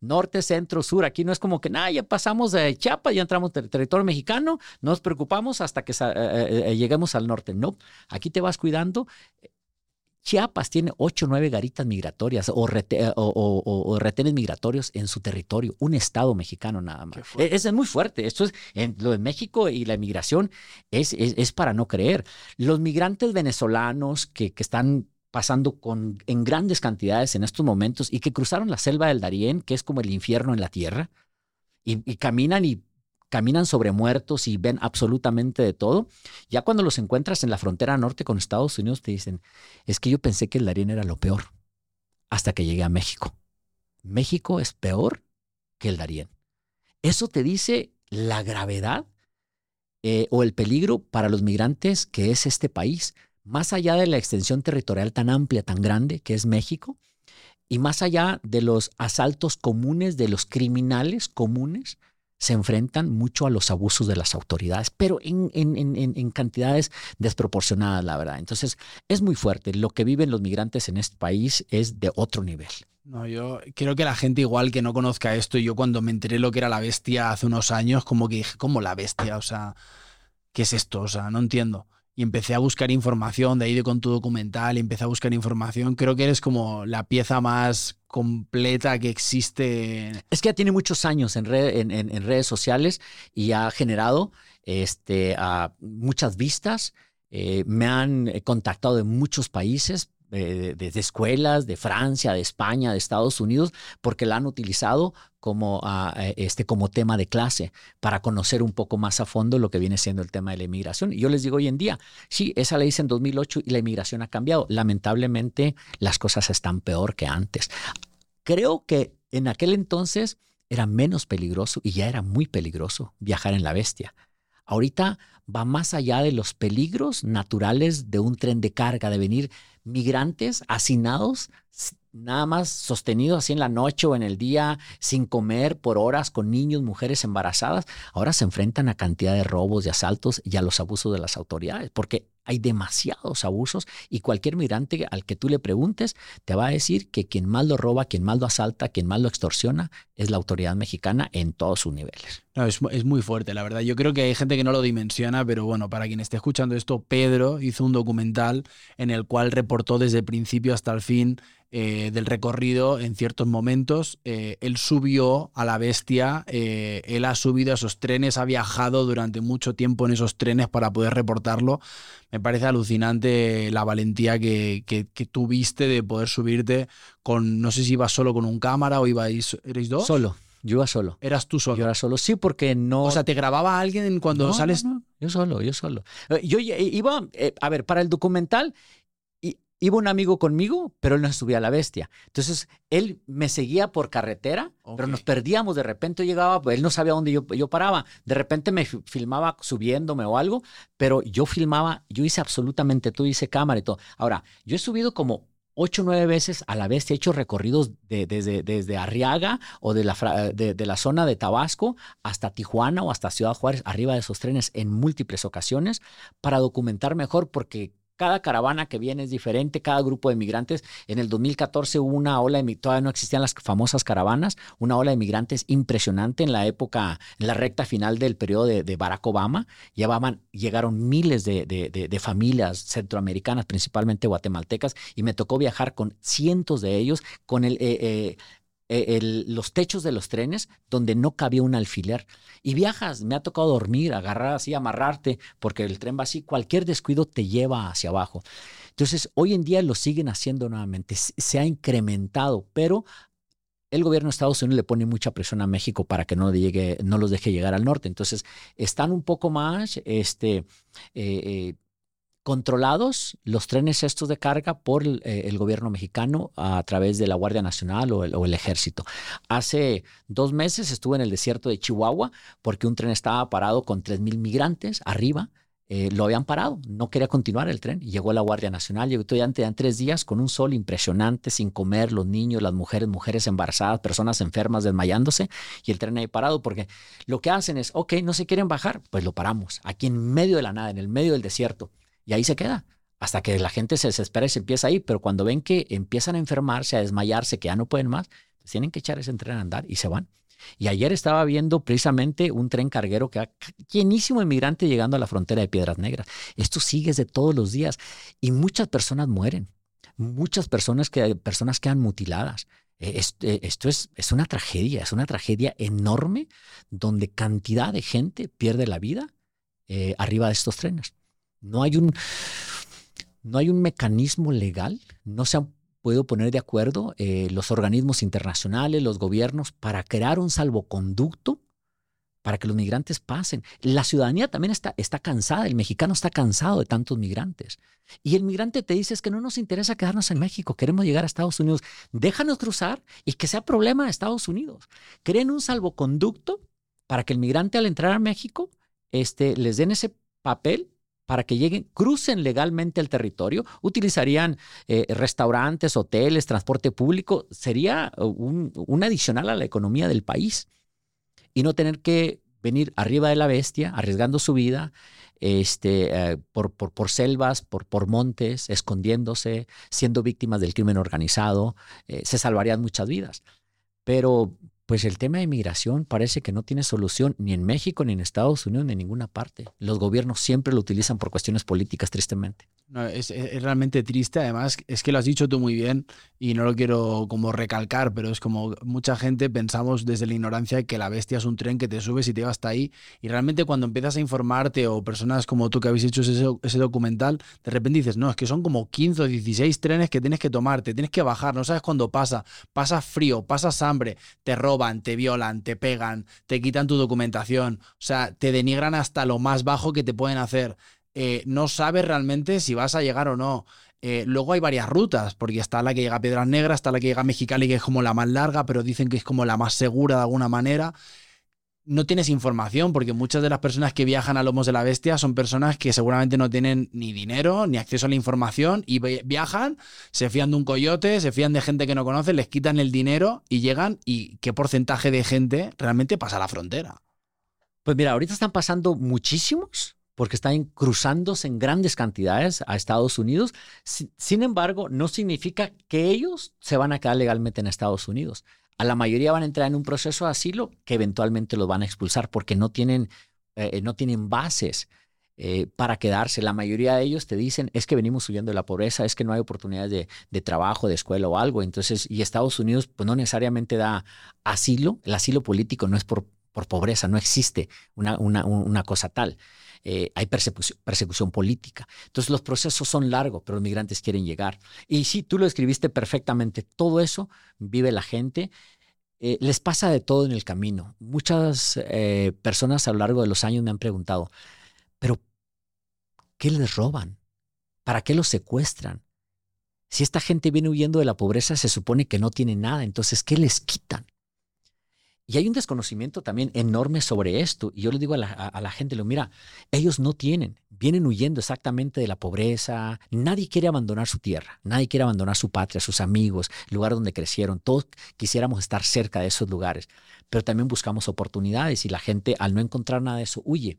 Speaker 2: Norte, centro, sur. Aquí no es como que, nada, ya pasamos de Chiapas, ya entramos en territorio mexicano, no nos preocupamos hasta que eh, eh, lleguemos al norte. No, aquí te vas cuidando. Chiapas tiene ocho o nueve garitas migratorias o, retenes migratorios en su territorio, un estado mexicano nada más. E, es, es, muy fuerte. Esto es, en, lo de México y la migración es, es, para no creer. Los migrantes venezolanos que, que están pasando con, en grandes cantidades en estos momentos y que cruzaron la selva del Darién, que es como el infierno en la tierra, y, y caminan y caminan sobre muertos y ven absolutamente de todo. Ya cuando los encuentras en la frontera norte con Estados Unidos te dicen, es que yo pensé que el Darién era lo peor hasta que llegué a México. México es peor que el Darién. Eso te dice la gravedad eh, o el peligro para los migrantes que es este país, más allá de la extensión territorial tan amplia, tan grande que es México, y más allá de los asaltos comunes, de los criminales comunes se enfrentan mucho a los abusos de las autoridades, pero en, en, cantidades desproporcionadas, la verdad. Entonces, es muy fuerte. Lo que viven los migrantes en este país es de otro nivel.
Speaker 1: No, yo creo que la gente igual que no conozca esto, yo cuando me enteré lo que era la bestia hace unos años, como que dije, ¿cómo la bestia? O sea, ¿qué es esto? O sea, no entiendo y empecé a buscar información, de ahí de con tu documental, y empecé a buscar información. Creo que eres como la pieza más completa que existe.
Speaker 2: Es que ya tiene muchos años en, en, redes sociales y ha generado este, muchas vistas. Eh, me han eh, contactado de muchos países de, escuelas de Francia, de España, de Estados Unidos, porque la han utilizado como, ah, eh, este, como tema de clase para conocer un poco más a fondo lo que viene siendo el tema de la inmigración. Y yo les digo hoy en día, sí, esa ley hice en 2008 y la inmigración ha cambiado. Lamentablemente las cosas están peor que antes. Creo que en aquel entonces era menos peligroso y ya era muy peligroso viajar en la bestia. Ahorita va más allá de los peligros naturales de un tren de carga, de venir migrantes hacinados, nada más sostenidos así en la noche o en el día, sin comer por horas, con niños, mujeres embarazadas, ahora se enfrentan a cantidad de robos, de asaltos y a los abusos de las autoridades, porque hay demasiados abusos y cualquier migrante al que tú le preguntes te va a decir que quien más lo roba, quien más lo asalta, quien más lo extorsiona es la autoridad mexicana en todos sus niveles.
Speaker 1: No, es, es, muy fuerte, la verdad. Yo creo que hay gente que no lo dimensiona, pero bueno, para quien esté escuchando esto, Pedro hizo un documental en el cual reportó desde el principio hasta el fin eh, del recorrido en ciertos momentos. Eh, él subió a la bestia, eh, él ha subido a esos trenes, ha viajado durante mucho tiempo en esos trenes para poder reportarlo. Me parece alucinante la valentía que, que, tuviste de poder subirte con, no sé si ibas solo con un cámara o ibais, ¿erais dos?
Speaker 2: Solo. Yo iba solo.
Speaker 1: ¿Eras tú solo?
Speaker 2: Yo era solo, sí, porque no.
Speaker 1: O sea, ¿te grababa alguien cuando sales?
Speaker 2: No, yo solo, yo solo. Yo iba, a ver, para el documental iba un amigo conmigo, pero él no subía a la bestia. Entonces, él me seguía por carretera, pero nos perdíamos. De repente llegaba, él no sabía dónde yo, yo paraba. De repente me filmaba subiéndome o algo, pero yo filmaba, yo hice absolutamente todo, hice cámara y todo. Ahora, yo he subido como ocho o nueve veces a la bestia, he hecho recorridos de, desde, desde Arriaga o de la, de, de la zona de Tabasco hasta Tijuana o hasta Ciudad Juárez, arriba de esos trenes en múltiples ocasiones para documentar mejor, porque cada caravana que viene es diferente, cada grupo de migrantes. En el 2014 hubo una ola, de, todavía no existían las famosas caravanas, una ola de migrantes impresionante en la época, en la recta final del periodo de, Barack Obama. Llegaron miles de, familias centroamericanas, principalmente guatemaltecas, y me tocó viajar con cientos de ellos, con el, eh, eh, eh, los techos de los trenes donde no cabía un alfiler. Y viajas, me ha tocado dormir, agarrar así, amarrarte, porque el tren va así, cualquier descuido te lleva hacia abajo. Entonces, hoy en día lo siguen haciendo nuevamente, se ha incrementado, pero el gobierno de Estados Unidos le pone mucha presión a México para que no, llegue, no los deje llegar al norte. Entonces, están un poco más este, eh, eh, controlados los trenes estos de carga por el, eh, gobierno mexicano a través de la Guardia Nacional o el, Ejército. Hace dos meses estuve en el desierto de Chihuahua porque un tren estaba parado con 3.000 migrantes arriba eh, lo habían parado, no quería continuar el tren. Llegó la Guardia Nacional, llegó ya en tres días con un sol impresionante, sin comer, los niños, las mujeres, mujeres embarazadas, personas enfermas desmayándose y el tren ahí parado porque lo que hacen es, ok, no se quieren bajar, pues lo paramos, aquí en medio de la nada, en el medio del desierto, y ahí se queda. Hasta que la gente se desespera y se empieza ahí, pero cuando ven que empiezan a enfermarse, a desmayarse, que ya no pueden más, pues tienen que echar ese tren a andar y se van. Y ayer estaba viendo precisamente un tren carguero que llenísimo de migrantes llegando a la frontera de Piedras Negras. Esto sigue de todos los días y muchas personas mueren. Muchas personas, que, personas quedan mutiladas. Eh, eh, esto, es, es una tragedia, es una tragedia enorme donde cantidad de gente pierde la vida eh, arriba de estos trenes. No hay un, no hay un mecanismo legal, no se han puedo poner de acuerdo eh, los organismos internacionales, los gobiernos, para crear un salvoconducto para que los migrantes pasen. La ciudadanía también está, está cansada, el mexicano está cansado de tantos migrantes. Y el migrante te dice es que no nos interesa quedarnos en México, queremos llegar a Estados Unidos. Déjanos cruzar y que sea problema de Estados Unidos. Creen un salvoconducto para que el migrante al entrar a México este, les den ese papel para que lleguen, crucen legalmente el territorio, utilizarían eh, restaurantes, hoteles, transporte público, sería un, adicional a la economía del país. Y no tener que venir arriba de la bestia, arriesgando su vida, este, eh, por, por, selvas, por, por montes, escondiéndose, siendo víctimas del crimen organizado, eh, se salvarían muchas vidas. Pero pues el tema de inmigración parece que no tiene solución ni en México, ni en Estados Unidos, ni en ninguna parte. Los gobiernos siempre lo utilizan por cuestiones políticas, tristemente.
Speaker 1: Es, realmente triste. Además, es que lo has dicho tú muy bien y no lo quiero como recalcar, pero es como mucha gente pensamos desde la ignorancia que la bestia es un tren que te subes y te va hasta ahí. Y realmente cuando empiezas a informarte o personas como tú que habéis hecho ese, documental, de repente dices, no, es que son como 15 o 16 trenes que tienes que tomar, te tienes que bajar, no sabes cuándo pasa, pasas frío, pasas hambre, te roban, te violan, te pegan, te quitan tu documentación, o sea, te denigran hasta lo más bajo que te pueden hacer. Eh, no sabes realmente si vas a llegar o no. Eh, luego hay varias rutas, porque está la que llega a Piedras Negras, está la que llega a Mexicali, que es como la más larga, pero dicen que es como la más segura de alguna manera. No tienes información, porque muchas de las personas que viajan a Lomos de la Bestia son personas que seguramente no tienen ni dinero, ni acceso a la información, y viajan, se fían de un coyote, se fían de gente que no conocen, les quitan el dinero y llegan, y qué porcentaje de gente realmente pasa la frontera.
Speaker 2: Pues mira, ahorita están pasando muchísimos, porque están cruzándose en grandes cantidades a Estados Unidos. Sin embargo, no significa que ellos se van a quedar legalmente en Estados Unidos. A la mayoría van a entrar en un proceso de asilo que eventualmente los van a expulsar porque no tienen, eh, no tienen bases eh, para quedarse. La mayoría de ellos te dicen es que venimos huyendo de la pobreza, es que no hay oportunidades de, trabajo, de escuela o algo. Entonces, y Estados Unidos pues no necesariamente da asilo. El asilo político no es por, por pobreza, no existe una, una, una cosa tal. Eh, hay persecución, política. Entonces los procesos son largos, pero los migrantes quieren llegar. Y sí, tú lo escribiste perfectamente. Todo eso vive la gente. Eh, les pasa de todo en el camino. Muchas eh, personas a lo largo de los años me han preguntado, pero ¿qué les roban? ¿Para qué los secuestran? Si esta gente viene huyendo de la pobreza, se supone que no tiene nada, entonces, ¿qué les quitan? Y hay un desconocimiento también enorme sobre esto. Y yo le digo a la, gente, lo mira, ellos no tienen, vienen huyendo exactamente de la pobreza. Nadie quiere abandonar su tierra, nadie quiere abandonar su patria, sus amigos, el lugar donde crecieron. Todos quisiéramos estar cerca de esos lugares, pero también buscamos oportunidades y la gente al no encontrar nada de eso huye.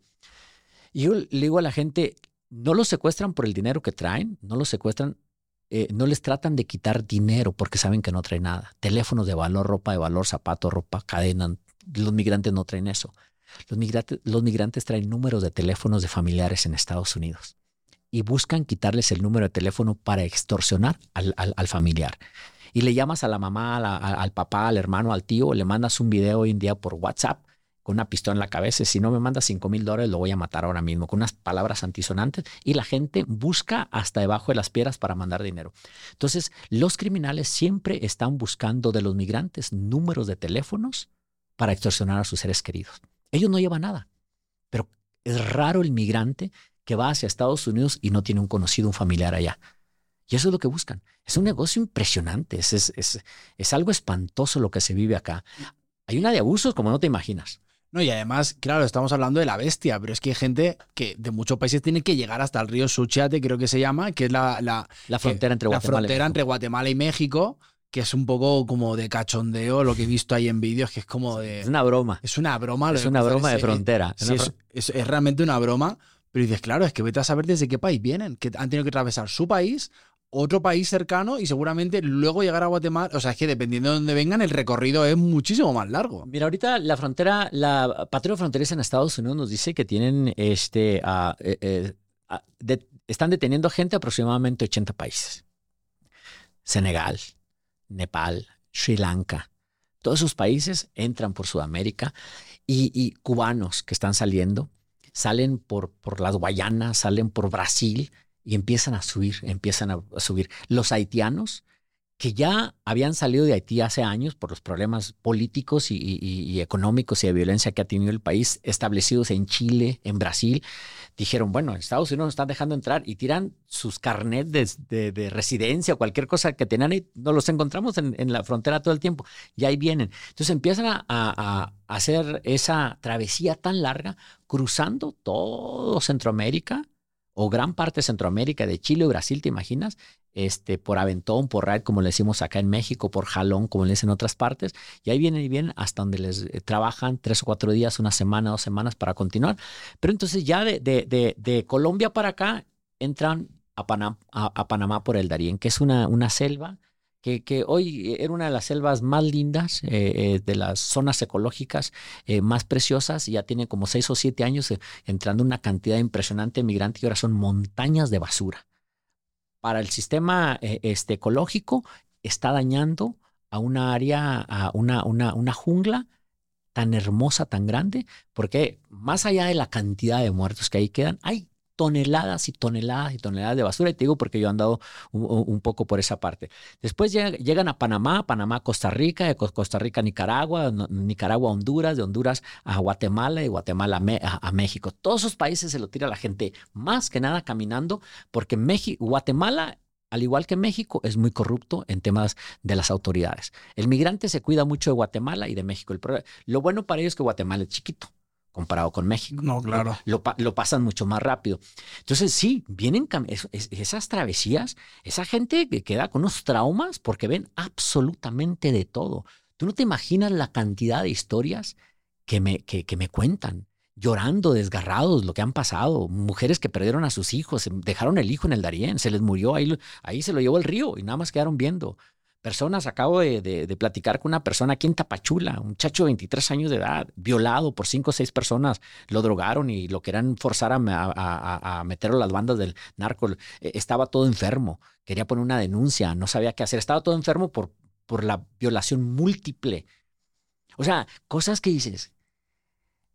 Speaker 2: Y yo le digo a la gente, no los secuestran por el dinero que traen, no los secuestran eh, no les tratan de quitar dinero porque saben que no traen nada. Teléfonos de valor, ropa de valor, zapatos, ropa, cadena. Los migrantes no traen eso. Los migrantes, los migrantes traen números de teléfonos de familiares en Estados Unidos y buscan quitarles el número de teléfono para extorsionar al, familiar. Y le llamas a la mamá, al papá, al hermano, al tío, le mandas un video hoy en día por WhatsApp una pistola en la cabeza. Si no me manda 5 mil dólares, lo voy a matar ahora mismo, con unas palabras antisonantes. Y la gente busca hasta debajo de las piedras para mandar dinero. Entonces, los criminales siempre están buscando de los migrantes números de teléfonos para extorsionar a sus seres queridos. Ellos no llevan nada, pero es raro el migrante que va hacia Estados Unidos y no tiene un conocido, un familiar allá. Y eso es lo que buscan. Es un negocio impresionante, es, es, es algo espantoso lo que se vive acá. Hay una de abusos como no te imaginas.
Speaker 1: No, y además, claro, estamos hablando de la bestia, pero es que hay gente que de muchos países tiene que llegar hasta el río Suchiate, creo que se llama, que es la, la,
Speaker 2: frontera, entre, Guatemala
Speaker 1: la frontera entre Guatemala y México, que es un poco como de cachondeo lo que he visto ahí en vídeos, que es como de...
Speaker 2: Es una broma.
Speaker 1: Es una broma.
Speaker 2: Es una broma de frontera.
Speaker 1: es, es, realmente una broma, pero dices, claro, es que vete a saber desde qué país vienen, que han tenido que atravesar su país otro país cercano y seguramente luego llegar a Guatemala. O sea, es que dependiendo de dónde vengan, el recorrido es muchísimo más largo.
Speaker 2: Mira, ahorita la frontera, la patrulla fronteriza en Estados Unidos nos dice que tienen este. Eh, eh, están deteniendo gente aproximadamente 80 países. Senegal, Nepal, Sri Lanka. Todos esos países entran por Sudamérica y, y cubanos que están saliendo salen por, por las Guayanas, salen por Brasil y empiezan a subir, empiezan a, subir. Los haitianos, que ya habían salido de Haití hace años por los problemas políticos y, económicos y de violencia que ha tenido el país, establecidos en Chile, en Brasil, dijeron, bueno, Estados Unidos nos están dejando entrar y tiran sus carnets de, residencia o cualquier cosa que tengan y nos los encontramos en, la frontera todo el tiempo y ahí vienen. Entonces empiezan a hacer esa travesía tan larga, cruzando todo Centroamérica, o gran parte de Centroamérica, de Chile o Brasil, ¿te imaginas? Este, por aventón, por raid, como le decimos acá en México, por jalón, como le dicen en otras partes, y ahí vienen y vienen hasta donde les eh, trabajan tres o cuatro días, una semana, dos semanas para continuar. Pero entonces ya de, de, de, Colombia para acá entran a Panamá, a, Panamá por el Darién, que es una, una selva que, hoy era una de las selvas más lindas, eh, eh, de las zonas ecológicas eh, más preciosas, y ya tiene como seis o siete años entrando una cantidad impresionante de migrantes y ahora son montañas de basura. Para el sistema este, ecológico está dañando a una área, a una, una, una jungla tan hermosa, tan grande, porque más allá de la cantidad de muertos que ahí quedan, hay toneladas y toneladas y toneladas de basura. Y te digo porque yo he andado un, poco por esa parte. Después llegan a Panamá, Panamá, Costa Rica, de Costa Rica, Nicaragua, Nicaragua, Honduras, de Honduras a Guatemala y Guatemala a, México. Todos esos países se lo tira la gente más que nada caminando porque México, Guatemala al igual que México, es muy corrupto en temas de las autoridades. El migrante se cuida mucho de Guatemala y de México. Lo bueno para ellos es que Guatemala es chiquito comparado con México.
Speaker 1: No, claro.
Speaker 2: Lo, pasan mucho más rápido. Entonces, sí, vienen esas travesías, esa gente que queda con unos traumas porque ven absolutamente de todo. Tú no te imaginas la cantidad de historias que me, que, que me cuentan llorando, desgarrados, lo que han pasado, mujeres que perdieron a sus hijos, dejaron el hijo en el Darién, se les murió, ahí, ahí se lo llevó el río y nada más quedaron viendo personas. Acabo de, platicar con una persona aquí en Tapachula, un muchacho de 23 años de edad, violado por cinco o seis personas, lo drogaron y lo querían forzar a, a, a, meterlo a las bandas del narco. E, estaba todo enfermo, quería poner una denuncia, no sabía qué hacer, estaba todo enfermo por, por la violación múltiple. O sea, cosas que dices,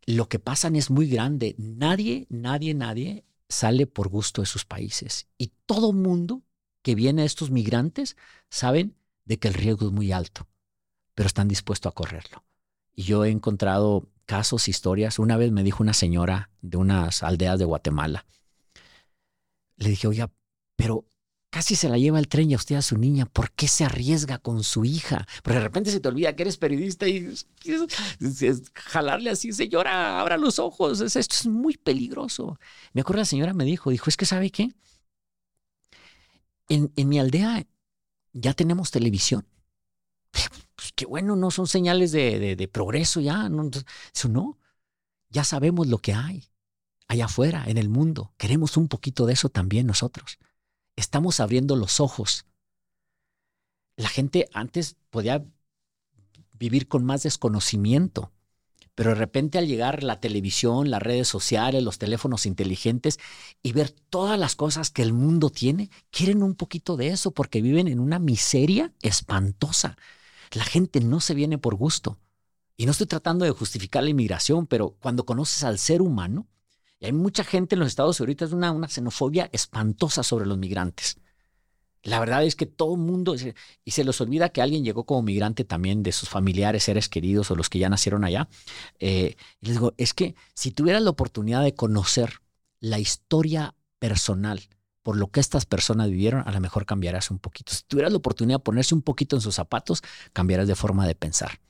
Speaker 2: lo que pasan es muy grande. Nadie, nadie, nadie sale por gusto de sus países. Y todo mundo que viene a estos migrantes saben de que el riesgo es muy alto, pero están dispuestos a correrlo. Y yo he encontrado casos, historias. Una vez me dijo una señora de unas aldeas de Guatemala. Le dije, oiga, pero casi se la lleva el tren y a usted a su niña. ¿Por qué se arriesga con su hija? Porque de repente se te olvida que eres periodista y jalarle así, señora, abra los ojos. Esto es muy peligroso. Me acuerdo la señora me dijo, dijo, es que ¿sabe qué? En, en mi aldea ya tenemos televisión. Pues qué bueno, no son señales de, progreso ya. No, eso no. Ya sabemos lo que hay allá afuera, en el mundo. Queremos un poquito de eso también nosotros. Estamos abriendo los ojos. La gente antes podía vivir con más desconocimiento. Pero de repente al llegar la televisión, las redes sociales, los teléfonos inteligentes y ver todas las cosas que el mundo tiene, quieren un poquito de eso porque viven en una miseria espantosa. La gente no se viene por gusto. Y no estoy tratando de justificar la inmigración, pero cuando conoces al ser humano, y hay mucha gente en los Estados Unidos, ahorita es una, una xenofobia espantosa sobre los migrantes. La verdad es que todo el mundo, y se les olvida que alguien llegó como migrante también de sus familiares, seres queridos o los que ya nacieron allá. Eh, y les digo, es que si tuvieras la oportunidad de conocer la historia personal por lo que estas personas vivieron, a lo mejor cambiarás un poquito. Si tuvieras la oportunidad de ponerse un poquito en sus zapatos, cambiarás de forma de pensar.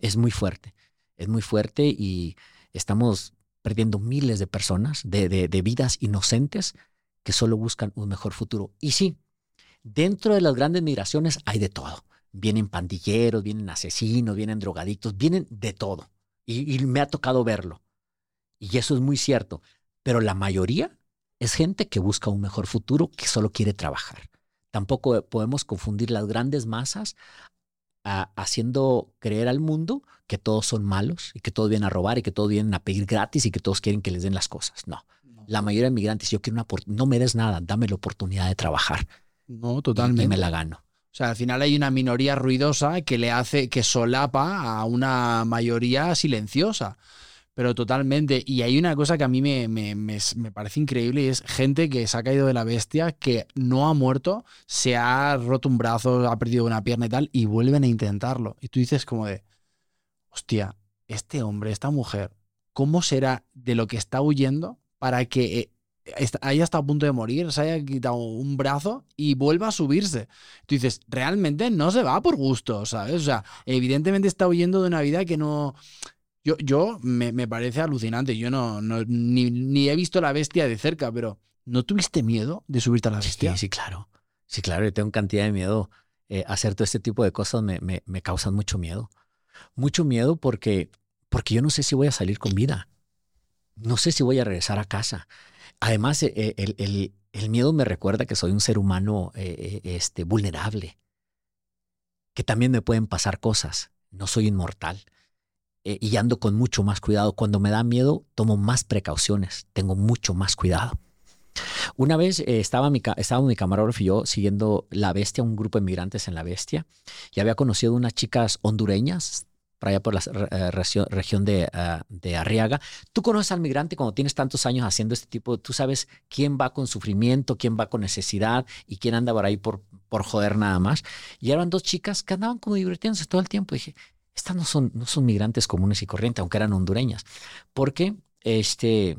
Speaker 2: Es muy fuerte, es muy fuerte y estamos perdiendo miles de personas, de, de vidas inocentes que solo buscan un mejor futuro. Y sí, Dentro de las grandes migraciones hay de todo. Vienen pandilleros, vienen asesinos, vienen drogadictos, vienen de todo. Y, me ha tocado verlo. Y eso es muy cierto. Pero la mayoría es gente que busca un mejor futuro, que solo quiere trabajar. Tampoco podemos confundir las grandes masas haciendo creer al mundo que todos son malos y que todos vienen a robar y que todos vienen a pedir gratis y que todos quieren que les den las cosas. No. La mayoría de migrantes, yo quiero una no me des nada, dame la oportunidad de trabajar.
Speaker 1: No, totalmente.
Speaker 2: Y, me la gano.
Speaker 1: O sea, al final hay una minoría ruidosa que le hace, que solapa a una mayoría silenciosa. Pero totalmente. Y hay una cosa que a mí me, me, me, parece increíble y es gente que se ha caído de la bestia, que no ha muerto, se ha roto un brazo, ha perdido una pierna y tal, y vuelven a intentarlo. Y tú dices como de, hostia, este hombre, esta mujer, ¿cómo será de lo que está huyendo para que eh, haya estado a punto de morir, se haya quitado un brazo y vuelva a subirse. Tú dices, realmente no se va por gusto, ¿sabes? O sea, evidentemente está huyendo de una vida que no... Yo, yo me, parece alucinante. Yo no, ni, he visto la bestia de cerca, pero ¿no tuviste miedo de subirte a la bestia?
Speaker 2: Sí, sí, claro. Sí, claro, yo tengo cantidad de miedo. Eh, hacer todo este tipo de cosas me, me, me, causan mucho miedo. Mucho miedo porque, porque yo no sé si voy a salir con vida. No sé si voy a regresar a casa. Además, eh, el, miedo me recuerda que soy un ser humano eh, eh, este, vulnerable, que también me pueden pasar cosas. No soy inmortal y ando con mucho más cuidado. Cuando me da miedo, tomo más precauciones, tengo mucho más cuidado. Una vez estaba, mi, estaba mi camarógrafo y yo siguiendo La Bestia, un grupo de migrantes en La Bestia, y había conocido unas chicas hondureñas para allá por la eh, región ah, de, Arriaga. Tú conoces al migrante cuando tienes tantos años haciendo este tipo, tú sabes quién va con sufrimiento, quién va con necesidad y quién anda por ahí por, por joder nada más. Y eran dos chicas que andaban como divirtiéndose todo el tiempo. dije, estas no son, no son migrantes comunes y corrientes, aunque eran hondureñas. Porque, este,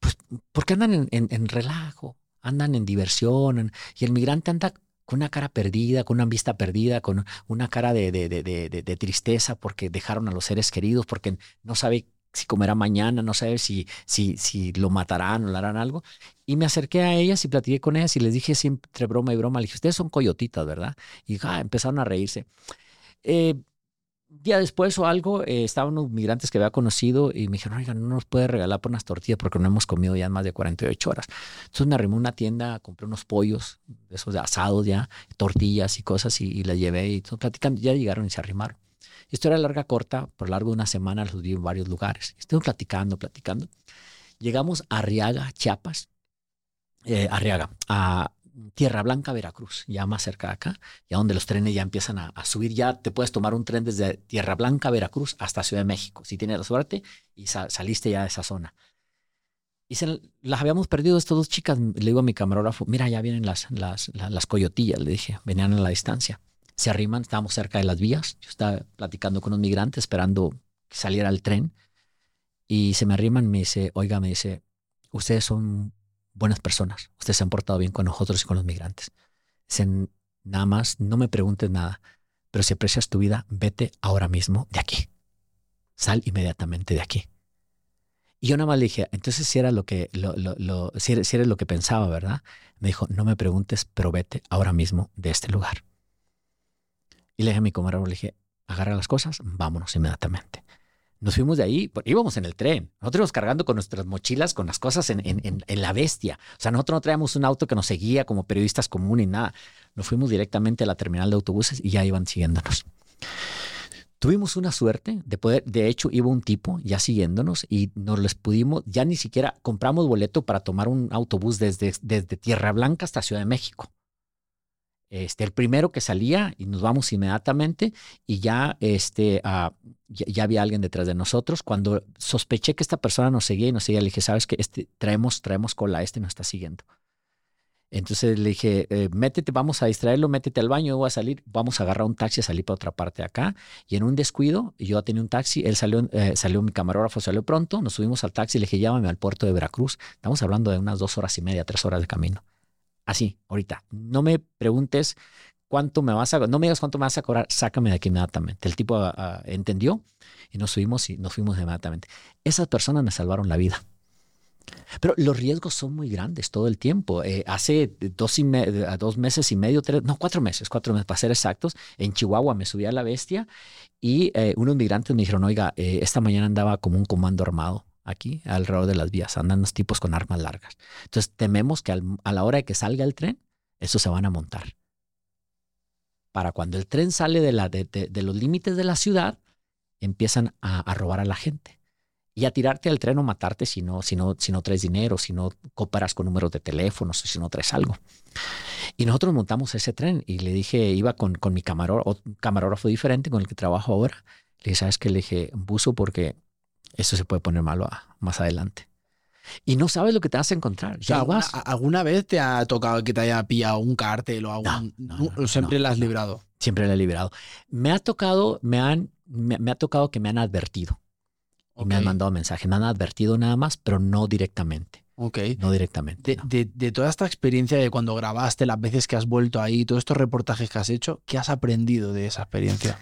Speaker 2: pues, porque andan en relajo, andan en diversión. y el migrante anda con una cara perdida, con una vista perdida, con una cara de, de, de, de, tristeza porque dejaron a los seres queridos, porque no sabe si comerá mañana, no sabe si, si, si lo matarán o le harán algo. Y me acerqué a ellas y platiqué con ellas y les dije siempre entre broma y broma, le dije, ustedes son coyotitas, ¿verdad? Y ah, empezaron a reírse. Eh, día después o algo, eh, estaban unos migrantes que había conocido y me dijeron, oiga, no nos puede regalar por unas tortillas porque no hemos comido ya más de 48 horas. Entonces me arrimé a una tienda, compré unos pollos, esos de asados ya, tortillas y cosas y, las llevé y todo, platicando, ya llegaron y se arrimaron. Historia larga, corta, por largo de una semana los vi en varios lugares. Estuve platicando, platicando. Llegamos a Arriaga, Chiapas, eh, Arriaga, a Tierra Blanca, Veracruz, ya más cerca de acá, ya donde los trenes ya empiezan a, subir, ya te puedes tomar un tren desde Tierra Blanca, Veracruz, hasta Ciudad de México, si tienes la suerte y saliste ya de esa zona. Y se, las habíamos perdido estas dos chicas. Le digo a mi camarógrafo, mira, ya vienen las, las, las, coyotillas, le dije, venían a la distancia. Se arriman, estábamos cerca de las vías. Yo estaba platicando con un migrante esperando que saliera el tren. Y se me arriman, me dice, oiga, me dice, ustedes son buenas personas. Ustedes se han portado bien con nosotros y con los migrantes. Dicen, nada más, no me preguntes nada, pero si aprecias tu vida, vete ahora mismo de aquí. Sal inmediatamente de aquí. Y yo nada más le dije, entonces si era lo que, lo, lo, si, eres, lo que pensaba, ¿verdad? Me dijo, no me preguntes, pero vete ahora mismo de este lugar. Y le dije a mi comadre, le dije, agarra las cosas, vámonos inmediatamente. Nos fuimos de ahí, íbamos en el tren, nosotros íbamos cargando con nuestras mochilas, con las cosas en, en, en, la bestia. O sea, nosotros no traíamos un auto que nos seguía como periodistas comunes ni nada. Nos fuimos directamente a la terminal de autobuses y ya iban siguiéndonos. Tuvimos una suerte de poder, de hecho, iba un tipo ya siguiéndonos y nos les pudimos, ya ni siquiera compramos boleto para tomar un autobús desde, desde Tierra Blanca hasta Ciudad de México. Este, el primero que salía y nos vamos inmediatamente y ya, este, ah, ya, había alguien detrás de nosotros. Cuando sospeché que esta persona nos seguía y nos seguía, le dije, sabes que este, traemos, traemos cola, este nos está siguiendo. Entonces le dije, eh, métete, vamos a distraerlo, métete al baño, yo voy a salir, vamos a agarrar un taxi, salir para otra parte de acá. Y en un descuido, yo tenía un taxi, él salió, eh, salió mi camarógrafo, salió pronto, nos subimos al taxi, le dije, llámame al puerto de Veracruz. Estamos hablando de unas dos horas y media, tres horas de camino. Así, ahorita. No me preguntes cuánto me vas a, no me digas cuánto me vas a cobrar, sácame de aquí inmediatamente. El tipo ah, ah, entendió y nos subimos y nos fuimos inmediatamente. Esas personas me salvaron la vida. Pero los riesgos son muy grandes todo el tiempo. Eh, hace dos, y dos meses y medio, tres, no, cuatro meses, cuatro meses para ser exactos, en Chihuahua me subí a la bestia y eh, unos migrantes me dijeron, oiga, eh, esta mañana andaba como un comando armado aquí alrededor de las vías, andan los tipos con armas largas. Entonces tememos que a la hora de que salga el tren, esos se van a montar. Para cuando el tren sale de, la, de, los límites de la ciudad, empiezan a robar a la gente y a tirarte al tren o matarte si no, si no, si no traes dinero, si no cooperas con números de teléfonos, si no traes algo. Y nosotros montamos ese tren y le dije, iba con, con mi camarógrafo, camarógrafo diferente con el que trabajo ahora. Le dije, ¿sabes qué? Le dije, buzo porque eso se puede poner malo más adelante. Y no sabes lo que te vas a encontrar.
Speaker 1: ¿alguna, vez te ha tocado que te haya pillado un cártel o algún? No, siempre la has librado.
Speaker 2: Siempre la he librado. Me ha tocado, me han, me ha tocado que me han advertido y me han mandado mensajes. Me han advertido nada más, pero no directamente.
Speaker 1: Ok.
Speaker 2: No directamente.
Speaker 1: De, toda esta experiencia de cuando grabaste, las veces que has vuelto ahí, todos estos reportajes que has hecho, ¿qué has aprendido de esa experiencia?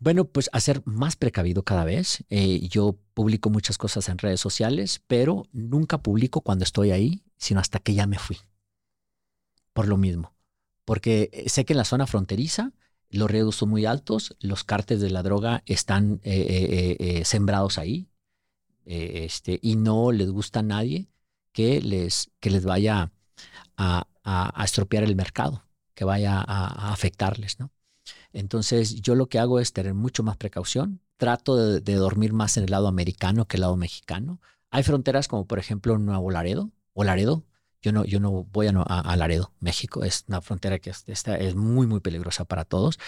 Speaker 2: Bueno, pues a ser más precavido cada vez. Eh, yo publico muchas cosas en redes sociales, pero nunca publico cuando estoy ahí, sino hasta que ya me fui. Por lo mismo. Porque eh, sé que en la zona fronteriza los riesgos son muy altos, los cartes de la droga están eh, sembrados ahí este, y no les gusta a nadie que les, que les vaya a, estropear el mercado, que vaya a, afectarles. ¿no? Entonces yo lo que hago es tener mucho más precaución, trato de, dormir más en el lado americano que el lado mexicano. Hay fronteras como por ejemplo Nuevo Laredo o Laredo, yo no, yo no voy a, Laredo, México. Es una frontera que es, es muy, muy peligrosa para todos.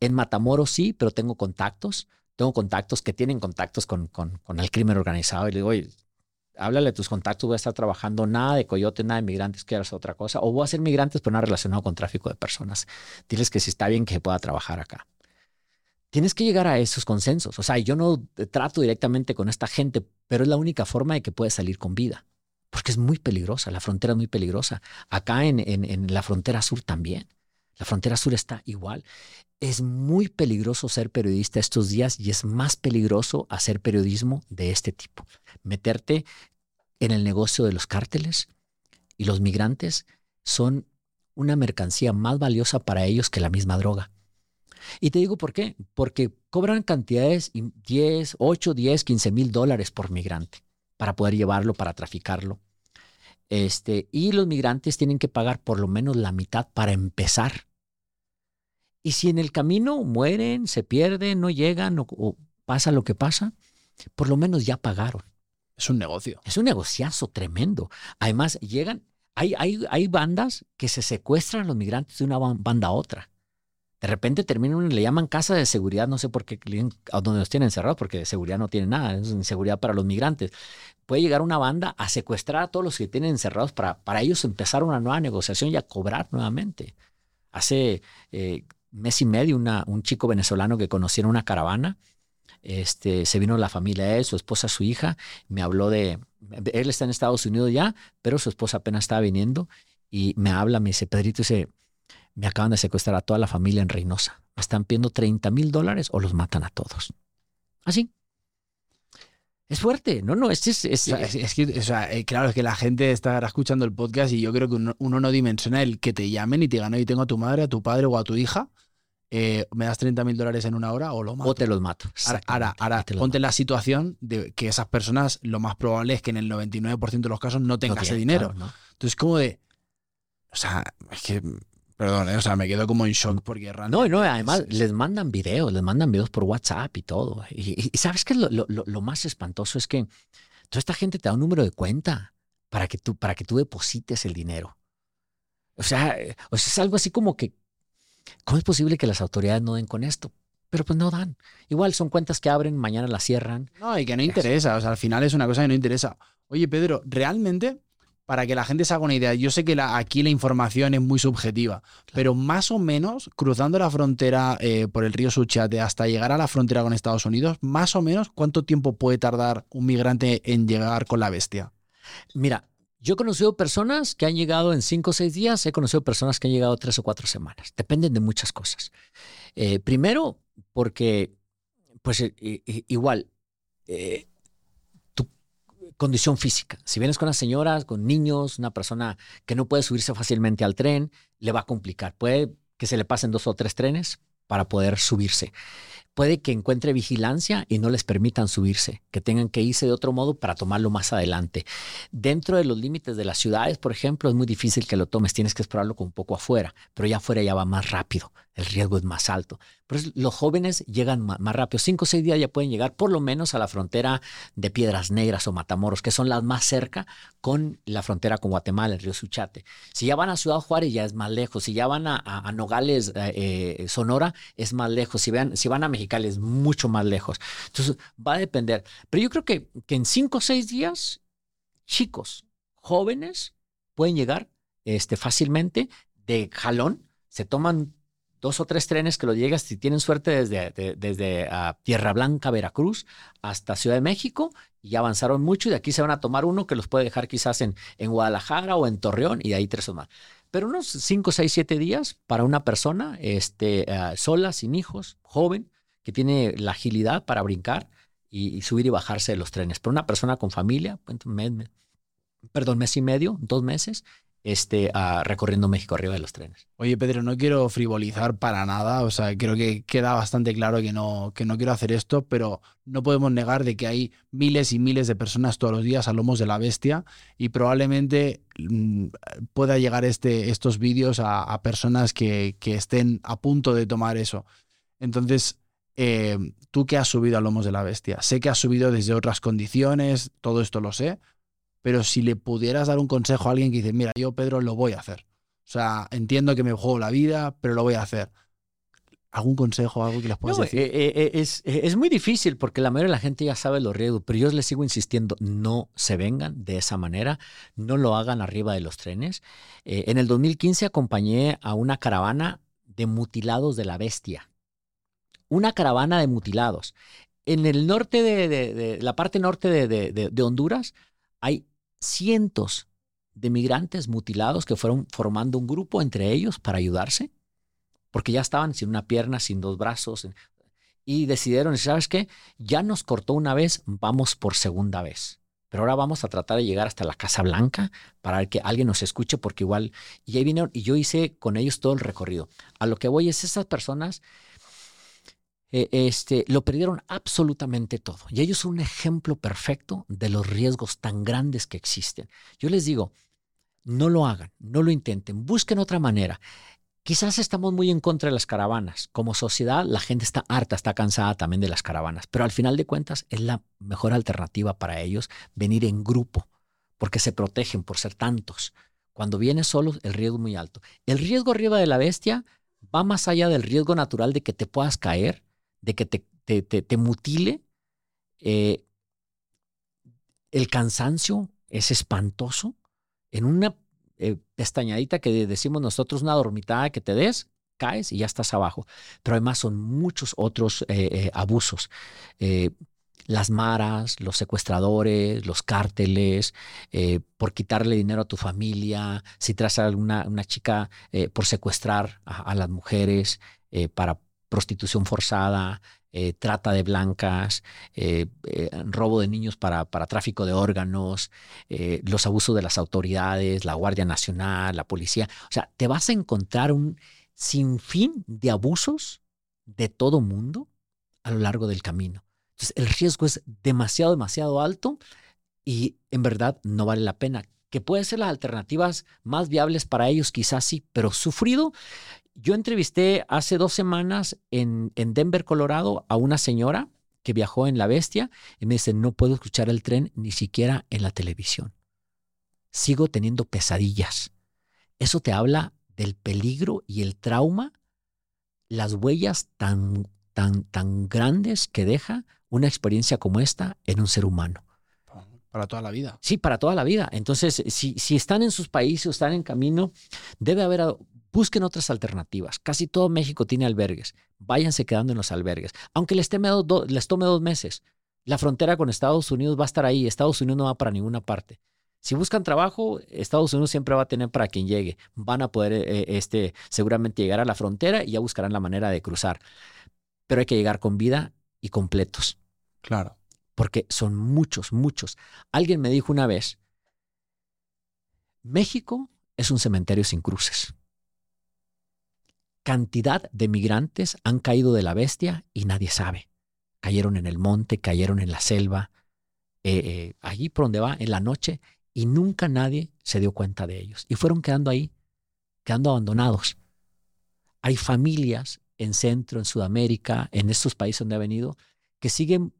Speaker 2: En Matamoros sí, pero tengo contactos. Tengo contactos que tienen contactos con, con, con el crimen organizado. Y le digo, oye, háblale a tus contactos, voy a estar trabajando nada de coyote, nada de migrantes, quieras otra cosa. O voy a ser migrantes, pero nada relacionado con tráfico de personas. Diles que si está bien que pueda trabajar acá. Tienes que llegar a esos consensos. O sea, yo no trato directamente con esta gente, pero es la única forma de que puedes salir con vida porque es muy peligrosa, la frontera es muy peligrosa. Acá en, en, la frontera sur también. La frontera sur está igual. Es muy peligroso ser periodista estos días y es más peligroso hacer periodismo de este tipo. Meterte en el negocio de los cárteles y los migrantes son una mercancía más valiosa para ellos que la misma droga. Y te digo por qué. Porque cobran cantidades 10, 8, 10, 15 mil dólares por migrante para poder llevarlo, para traficarlo. Este, y los migrantes tienen que pagar por lo menos la mitad para empezar. Y si en el camino mueren, se pierden, no llegan o, pasa lo que pasa, por lo menos ya pagaron.
Speaker 1: Es un negocio.
Speaker 2: Es un negociazo tremendo. Además, llegan, hay, hay, hay bandas que se secuestran a los migrantes de una banda a otra. De repente terminan, le llaman casa de seguridad, no sé por qué, a donde los tienen encerrados, porque de seguridad no tienen nada, es inseguridad para los migrantes. Puede llegar una banda a secuestrar a todos los que tienen encerrados para, para ellos empezar una nueva negociación y a cobrar nuevamente. Hace eh, mes y medio, una, un chico venezolano que conocía en una caravana, este, se vino la familia, él, su esposa, su hija, me habló de, él está en Estados Unidos ya, pero su esposa apenas estaba viniendo y me habla, me dice, Pedrito, dice, me acaban de secuestrar a toda la familia en Reynosa. Me están pidiendo 30 mil dólares o los matan a todos. Así. Es fuerte, no, no, es, es, es,
Speaker 1: es que, o sea, eh, claro, es que la gente estará escuchando el podcast y yo creo que uno, no dimensiona el que te llamen y te digan, y tengo a tu madre, a tu padre o a tu hija, eh, me das 30 mil dólares en una hora o lo mato.
Speaker 2: O te los mato.
Speaker 1: Ahora, ahora, ponte la situación de que esas personas, lo más probable es que en el 99% de los casos no tengan ese dinero. Entonces, como de, o sea, es que Perdón, eh, o sea, me quedo como en shock porque
Speaker 2: No, no, además les mandan videos, les mandan videos por WhatsApp y todo. Y, sabes que lo, lo, más espantoso es que toda esta gente te da un número de cuenta para que tú, para que tú deposites el dinero. O sea, o sea, es algo así como que, ¿cómo es posible que las autoridades no den con esto? Pero pues no dan. Igual son cuentas que abren, mañana las cierran.
Speaker 1: No, y que no interesa. O sea, al final es una cosa que no interesa. Oye, Pedro, realmente, para que la gente se haga una idea, yo sé que la, aquí la información es muy subjetiva, pero más o menos, cruzando la frontera eh, por el río Suchiate hasta llegar a la frontera con Estados Unidos, más o menos, ¿cuánto tiempo puede tardar un migrante en llegar con la bestia?
Speaker 2: Mira, yo he conocido personas que han llegado en cinco o seis días, he conocido personas que han llegado tres o cuatro semanas. Dependen de muchas cosas. Eh, primero, porque, pues eh, igual, condición física. Si vienes con una señora, con niños, una persona que no puede subirse fácilmente al tren, le va a complicar. Puede que se le pasen dos o tres trenes para poder subirse puede que encuentre vigilancia y no les permitan subirse, que tengan que irse de otro modo para tomarlo más adelante. Dentro de los límites de las ciudades, por ejemplo, es muy difícil que lo tomes, tienes que explorarlo con un poco afuera, pero ya afuera ya va más rápido, el riesgo es más alto. Por eso los jóvenes llegan más, rápido, cinco o seis días ya pueden llegar por lo menos a la frontera de Piedras Negras o Matamoros, que son las más cerca con la frontera con Guatemala, el río Suchate. Si ya van a Ciudad Juárez ya es más lejos, si ya van a, Nogales, eh, eh, Sonora, es más lejos, si, si van a México, es mucho más lejos. Entonces, va a depender. Pero yo creo que, que en cinco o seis días, chicos, jóvenes, pueden llegar este, fácilmente de jalón, se toman dos o tres trenes que lo llegas, si tienen suerte, desde, desde ah, Tierra Blanca, Veracruz, hasta Ciudad de México, y avanzaron mucho, y de aquí se van a tomar uno que los puede dejar quizás en, en Guadalajara o en Torreón, y de ahí tres o más. Pero unos cinco, seis, siete días para una persona este, ah, sola, sin hijos, joven, que tiene la agilidad para brincar y, subir y bajarse de los trenes. Pero una persona con familia, perdón, mes y medio, dos meses, este, uh, recorriendo México arriba de los trenes.
Speaker 1: Oye, Pedro, no quiero frivolizar para nada, o sea, creo que queda bastante claro que no, que no quiero hacer esto, pero no podemos negar de que hay miles y miles de personas todos los días a lomos de la bestia y probablemente mm, pueda llegar este, estos vídeos a, a personas que, que estén a punto de tomar eso. Entonces, eh, tú que has subido a lomos de la bestia, sé que has subido desde otras condiciones, todo esto lo sé, pero si le pudieras dar un consejo a alguien que dice, mira, yo Pedro lo voy a hacer. O sea, entiendo que me juego la vida, pero lo voy a hacer. ¿Algún consejo, algo que les puedas decir?
Speaker 2: Eh, eh, es, es, muy difícil porque la mayoría de la gente ya sabe los riesgos, pero yo les sigo insistiendo, no se vengan de esa manera, no lo hagan arriba de los trenes. en el 2015 acompañé a una caravana de mutilados de la bestia una caravana de mutilados. En el norte de, la parte norte de, Honduras hay cientos de migrantes mutilados que fueron formando un grupo entre ellos para ayudarse, porque ya estaban sin una pierna, sin dos brazos, y decidieron, ¿sabes qué? Ya nos cortó una vez, vamos por segunda vez. Pero ahora vamos a tratar de llegar hasta la Casa Blanca para que alguien nos escuche, porque igual, y ahí vinieron, y yo hice con ellos todo el recorrido. A lo que voy es, esas personas eh, este, lo perdieron absolutamente todo. Y ellos son un ejemplo perfecto de los riesgos tan grandes que existen. Yo les digo, no lo hagan, no lo intenten, busquen otra manera. Quizás estamos muy en contra de las caravanas. Como sociedad, la gente está harta, está cansada también de las caravanas, pero al final de cuentas es la mejor alternativa para ellos venir en grupo, porque se protegen por ser tantos. Cuando vienes solos, el riesgo es muy alto. El riesgo arriba de la bestia va más allá del riesgo natural de que te puedas caer de que te, te, mutile. Eh, el cansancio es espantoso. En una eh, pestañadita que decimos nosotros, una dormitada que te des, caes y ya estás abajo. Pero además son muchos otros eh, abusos. las maras, los secuestradores, los cárteles, por quitarle dinero a tu familia, si traes a alguna una chica por secuestrar a las mujeres para prostitución forzada, eh, trata de blancas, eh, eh, robo de niños para, para tráfico de órganos, los abusos de las autoridades, la Guardia Nacional, la policía. O sea, te vas a encontrar un sinfín de abusos de todo mundo a lo largo del camino. Entonces, el riesgo es demasiado, demasiado alto y en verdad no vale la pena. Que pueden ser las alternativas más viables para ellos, quizás sí, pero sufrido yo entrevisté hace dos semanas en, Denver, Colorado, a una señora que viajó en La Bestia y me dice, no puedo escuchar el tren ni siquiera en la televisión. Sigo teniendo pesadillas. Eso te habla del peligro y el trauma, las huellas tan, tan, tan grandes que deja una experiencia como esta en un ser humano.
Speaker 1: Para toda la vida.
Speaker 2: Sí, para toda la vida. Entonces, si, si están en sus países o están en camino, debe haber, busquen otras alternativas. Casi todo México tiene albergues. Váyanse quedando en los albergues. Aunque les, tome les tome dos meses. La frontera con Estados Unidos va a estar ahí. Estados Unidos no va para ninguna parte. Si buscan trabajo, Estados Unidos siempre va a tener para quien llegue. Van a poder eh, este, seguramente llegar a la frontera y ya buscarán la manera de cruzar. Pero hay que llegar con vida y completos.
Speaker 1: Claro.
Speaker 2: Porque son muchos, muchos. Alguien me dijo una vez, México es un cementerio sin cruces. Cantidad de migrantes han caído de la bestia y nadie sabe. Cayeron en el monte, cayeron en la selva, eh, eh, allí por donde va, en la noche, y nunca nadie se dio cuenta de ellos. Y fueron quedando ahí, quedando abandonados. Hay familias en Centro, en Sudamérica, en estos países donde ha venido, que siguen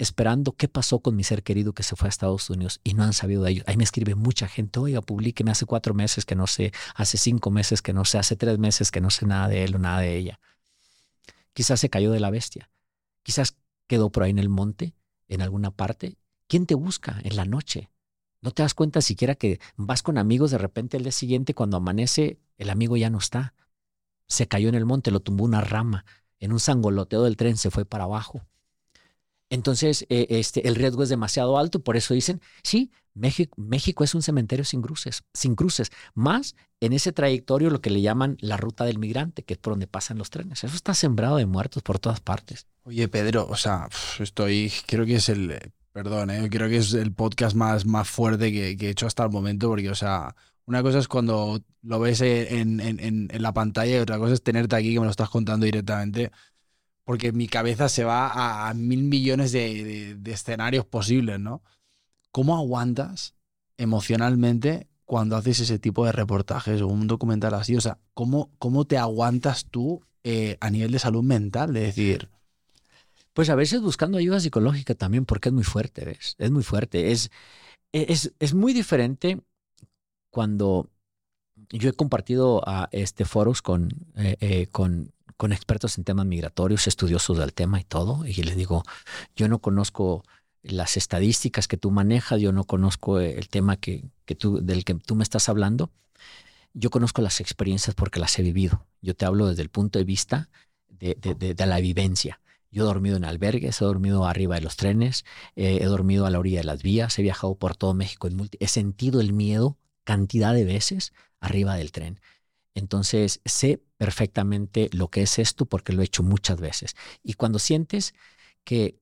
Speaker 2: esperando qué pasó con mi ser querido que se fue a Estados Unidos y no han sabido de ellos. Ahí me escribe mucha gente, oiga, me hace cuatro meses que no sé, hace cinco meses que no sé, hace tres meses que no sé nada de él o nada de ella. Quizás se cayó de la bestia, quizás quedó por ahí en el monte, en alguna parte. ¿Quién te busca en la noche? No te das cuenta siquiera que vas con amigos, de repente el día siguiente cuando amanece, el amigo ya no está. Se cayó en el monte, lo tumbó una rama. En un sangoloteo del tren se fue para abajo. Entonces, eh, este, el riesgo es demasiado alto, por eso dicen, sí, México, es un cementerio sin cruces, sin cruces, más en ese trayectorio lo que le llaman la ruta del migrante, que es por donde pasan los trenes. Eso está sembrado de muertos por todas partes.
Speaker 1: Oye, Pedro, o sea, estoy, creo que es el, perdón, ¿eh? creo que es el podcast más, más fuerte que, he hecho hasta el momento, porque, o sea, una cosa es cuando lo ves en, en, la pantalla y otra cosa es tenerte aquí que me lo estás contando directamente porque mi cabeza se va a, mil millones de, escenarios posibles, ¿no? ¿Cómo aguantas emocionalmente cuando haces ese tipo de reportajes o un documental así? O sea, ¿cómo, cómo te aguantas tú eh, a nivel de salud mental? De decir...
Speaker 2: Pues a veces buscando ayuda psicológica también, porque es muy fuerte, ¿ves? Es muy fuerte. Es, es, es muy diferente cuando yo he compartido a este foros con, eh, eh, con con expertos en temas migratorios, estudiosos del tema y todo, y les digo, yo no conozco las estadísticas que tú manejas, yo no conozco el tema que, del que tú me estás hablando, yo conozco las experiencias porque las he vivido. Yo te hablo desde el punto de vista de, la vivencia. Yo he dormido en albergues, he dormido arriba de los trenes, eh, he dormido a la orilla de las vías, he viajado por todo México, he sentido el miedo cantidad de veces arriba del tren. Entonces sé perfectamente lo que es esto porque lo he hecho muchas veces. Y cuando sientes que,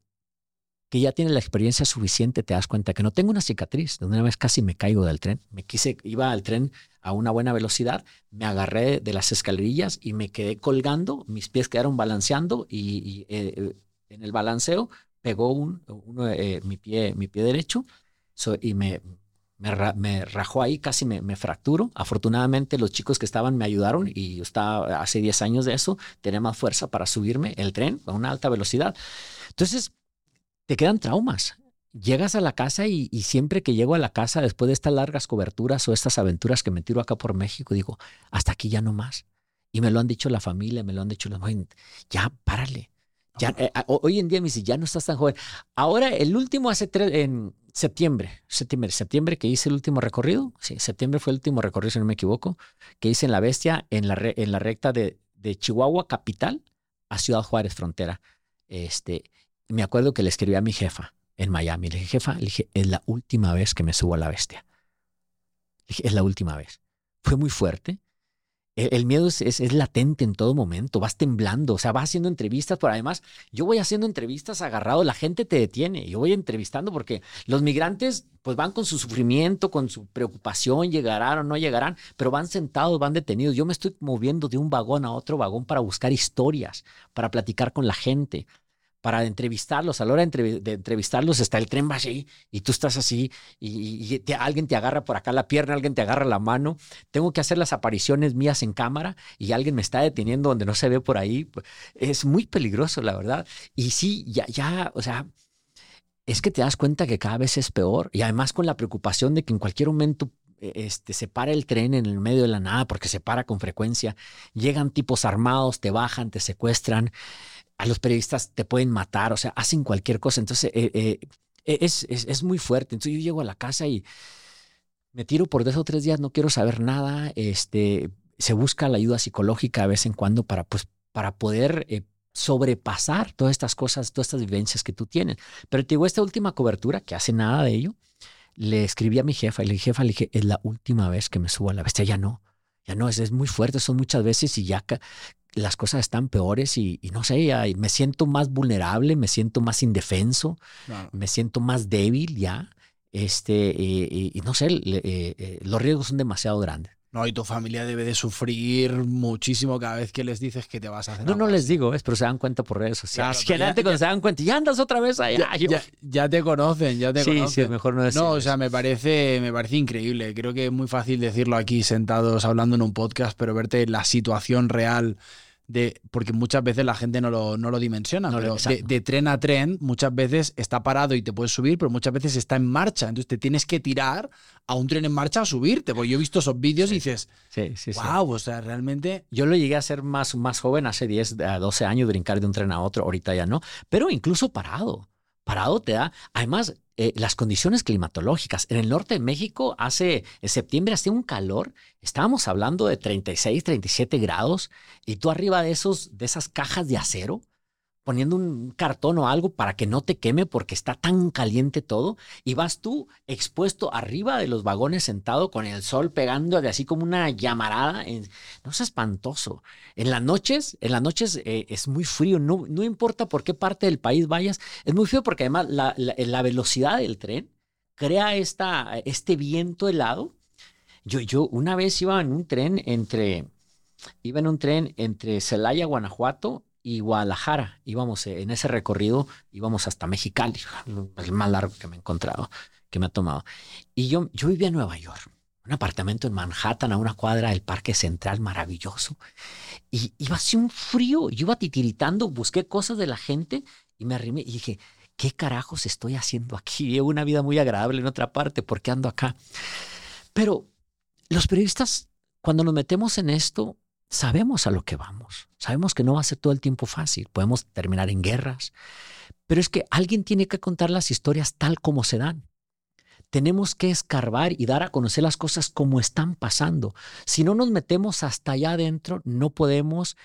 Speaker 2: que ya tienes la experiencia suficiente, te das cuenta que no tengo una cicatriz. De una vez casi me caigo del tren. Me quise, iba al tren a una buena velocidad, me agarré de las escalerillas y me quedé colgando, mis pies quedaron balanceando y, eh, en el balanceo pegó un, uno, eh, mi, pie, mi pie derecho y me, me, rajó ahí, casi me, me, fracturo. Afortunadamente los chicos que estaban me ayudaron y yo estaba hace 10 años de eso, tenía más fuerza para subirme el tren a una alta velocidad. Entonces, te quedan traumas. Llegas a la casa y, siempre que llego a la casa, después de estas largas coberturas o estas aventuras que me tiro acá por México, digo, hasta aquí ya no más. Y me lo han dicho la familia, me lo han dicho los ya párale. Eh, hoy en día me ya no estás tan joven. Ahora, el último hace tres, en septiembre, septiembre, septiembre que hice el último recorrido. Sí, septiembre fue el último recorrido, si no me equivoco, que hice en La Bestia, en la, en la recta de, de Chihuahua, capital, a Ciudad Juárez, frontera. Este, me acuerdo que le escribí a mi jefa en Miami. Le dije, jefa, le dije, es la última vez que me subo a La Bestia. Le dije, es la última vez. Fue muy fuerte el miedo es, latente en todo momento, vas temblando, o sea, vas haciendo entrevistas, pero además yo voy haciendo entrevistas agarrado, la gente te detiene, yo voy entrevistando porque los migrantes pues van con su sufrimiento, con su preocupación, llegarán o no llegarán, pero van sentados, van detenidos. Yo me estoy moviendo de un vagón a otro vagón para buscar historias, para platicar con la gente para entrevistarlos. A la hora de, entrevistarlos está el tren va así y tú estás así y, alguien te agarra por acá la pierna, alguien te agarra la mano. Tengo que hacer las apariciones mías en cámara y alguien me está deteniendo donde no se ve por ahí. Es muy peligroso, la verdad. Y sí, ya, ya, o sea, es que te das cuenta que cada vez es peor y además con la preocupación de que en cualquier momento e, este, se para el tren en el medio de la nada porque se para con frecuencia. Llegan tipos armados, te bajan, te secuestran. A los periodistas te pueden matar, o sea, hacen cualquier cosa. Entonces, eh, eh, e, es, es, es, muy fuerte. Entonces, yo llego a la casa y me tiro por dos o tres días, no quiero saber nada. Este, se busca la ayuda psicológica de vez en cuando para, pues, para poder eh, sobrepasar todas estas cosas, todas estas vivencias que tú tienes. Pero te digo, esta última cobertura, que hace nada de ello, le escribí a mi jefa y le dije, jefa, le dije, es la última vez que me subo a la bestia, ya no, ya no, es, es muy fuerte, son muchas veces y ya las cosas están peores y, no sé, ya, me siento más vulnerable, me siento más indefenso, me siento más débil ya, este, y, no sé, eh, eh, los riesgos son demasiado grandes.
Speaker 1: No, y tu familia debe de sufrir muchísimo cada vez que les dices que te vas a hacer.
Speaker 2: No, no les digo, es, pero se dan cuenta por redes sociales. Claro, cuando se dan cuenta, ya andas otra vez allá.
Speaker 1: Ya, te conocen, ya te
Speaker 2: sí,
Speaker 1: conocen.
Speaker 2: Sí, mejor no
Speaker 1: decir. No, o sea, me parece, me parece increíble. Creo que es muy fácil decirlo aquí sentados hablando en un podcast, pero verte la situación real de, porque muchas veces la gente no lo, no lo dimensiona, pero de, tren a tren muchas veces está parado y te puedes subir, pero muchas veces está en marcha, entonces te tienes que tirar a un tren en marcha a subirte, porque yo he visto esos vídeos y dices,
Speaker 2: sí, sí,
Speaker 1: wow, o sea, realmente...
Speaker 2: Yo lo llegué a ser más, más joven, hace 10 a 12 años, brincar de un tren a otro, ahorita ya no, pero incluso parado, parado te da, además eh, las condiciones climatológicas. En el norte de México, hace en septiembre hacía un calor, estábamos hablando de 36, 37 grados, y tú arriba de, esos, de esas cajas de acero, poniendo un cartón o algo para que no te queme porque está tan caliente todo y vas tú expuesto arriba de los vagones sentado con el sol pegando de así como una llamarada. No es espantoso. En las noches, en las noches eh, es muy frío, no, no importa por qué parte del país vayas, es muy frío porque además la, la, velocidad del tren crea esta, este viento helado. Yo, yo una vez iba en un tren entre, iba en un tren entre Celaya, Guanajuato y Guadalajara. Íbamos en ese recorrido, íbamos hasta Mexicali, el más largo que me he encontrado, que me ha tomado. Y yo, yo vivía en Nueva York, un apartamento en Manhattan, a una cuadra del Parque Central, maravilloso. Y iba así un frío, yo iba titiritando, busqué cosas de la gente y me arrimé y dije, ¿qué carajos estoy haciendo aquí? Llevo una vida muy agradable en otra parte, ¿por qué ando acá? Pero los periodistas, cuando nos metemos en esto, sabemos a lo que vamos. Sabemos que no va a ser todo el tiempo fácil. Podemos terminar en guerras. Pero es que alguien tiene que contar las historias tal como se dan. Tenemos que escarbar y dar a conocer las cosas como están pasando. Si no nos metemos hasta allá adentro, no podemos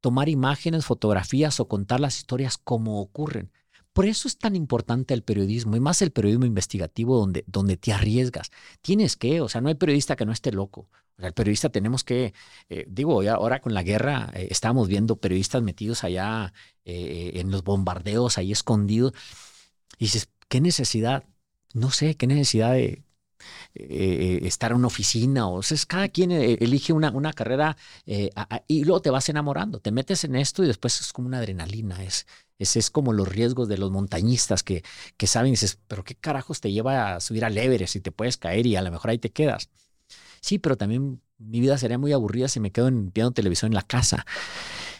Speaker 2: tomar imágenes, fotografías o contar las historias como ocurren. Por eso es tan importante el periodismo y más el periodismo investigativo donde, donde te arriesgas. Tienes que, o sea, no hay periodista que no esté loco. El periodista tenemos que, eh, digo, ahora con la guerra eh, estamos viendo periodistas metidos allá eh, en los bombardeos, ahí escondidos. Y dices, ¿qué necesidad? No sé, ¿qué necesidad de, estar en una oficina, o sea, cada quien elige una, una carrera y luego te vas enamorando, te metes en esto y después es como una adrenalina, es, ese es como los riesgos de los montañistas que, que saben, dices, pero qué carajos te lleva a subir al Everest y te puedes caer y a lo mejor ahí te quedas. Sí, pero también mi vida sería muy aburrida si me quedo viendo televisión en la casa.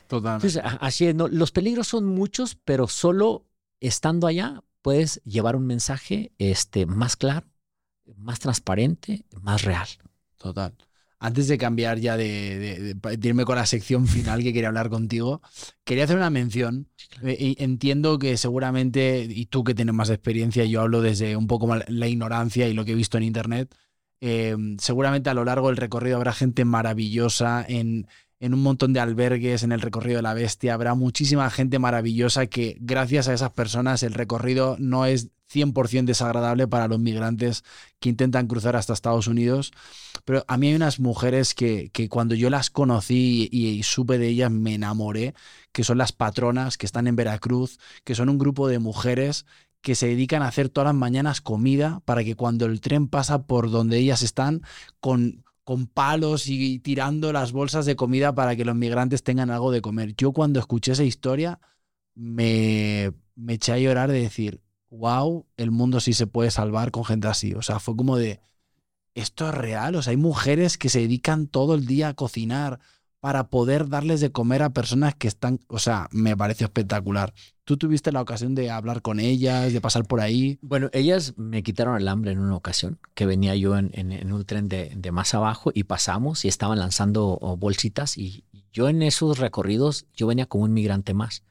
Speaker 1: Totalmente.
Speaker 2: Entonces, así es, los peligros son muchos, pero solo estando allá puedes llevar un mensaje este, más claro, más transparente, más real.
Speaker 1: Total. Antes de cambiar ya de, irme con la sección final que quería hablar contigo, quería hacer una mención. Eh, entiendo que seguramente, y tú que tienes más experiencia, yo hablo desde un poco la ignorancia y lo que he visto en Internet, eh, seguramente a lo largo del recorrido habrá gente maravillosa en, en un montón de albergues, en el recorrido de la bestia. Habrá muchísima gente maravillosa que gracias a esas personas el recorrido no es 100% desagradable para los migrantes que intentan cruzar hasta Estados Unidos. Pero a mí hay unas mujeres que, que cuando yo las conocí y, supe de ellas me enamoré, que son las patronas que están en Veracruz, que son un grupo de mujeres que se dedican a hacer todas las mañanas comida para que cuando el tren pasa por donde ellas están, con con palos y tirando las bolsas de comida para que los migrantes tengan algo de comer. Yo cuando escuché esa historia me, me eché a llorar de decir, wow, el mundo sí se puede salvar con gente así. O sea, fue como de, esto es real. O sea, hay mujeres que se dedican todo el día a cocinar para poder darles de comer a personas que están, o sea, me parece espectacular. ¿Tú tuviste la ocasión de hablar con ellas, de pasar por ahí?
Speaker 2: Bueno, ellas me quitaron el hambre en una ocasión, que venía yo en, un tren de, más abajo y pasamos y estaban lanzando bolsitas y yo en esos recorridos, yo venía como un migrante más,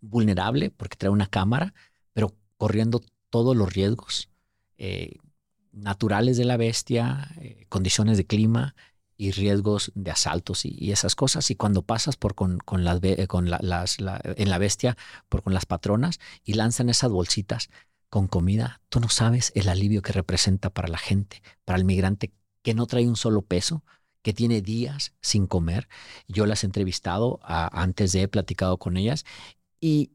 Speaker 2: vulnerable porque traía una cámara, pero corriendo todos los riesgos eh, naturales de la bestia, eh, condiciones de clima, y riesgos de asaltos y, esas cosas. Y cuando pasas por con, con las, con las, en la bestia, por con las patronas y lanzan esas bolsitas con comida, tú no sabes el alivio que representa para la gente, para el migrante que no trae un solo peso, que tiene días sin comer. Yo las he entrevistado antes de he platicado con ellas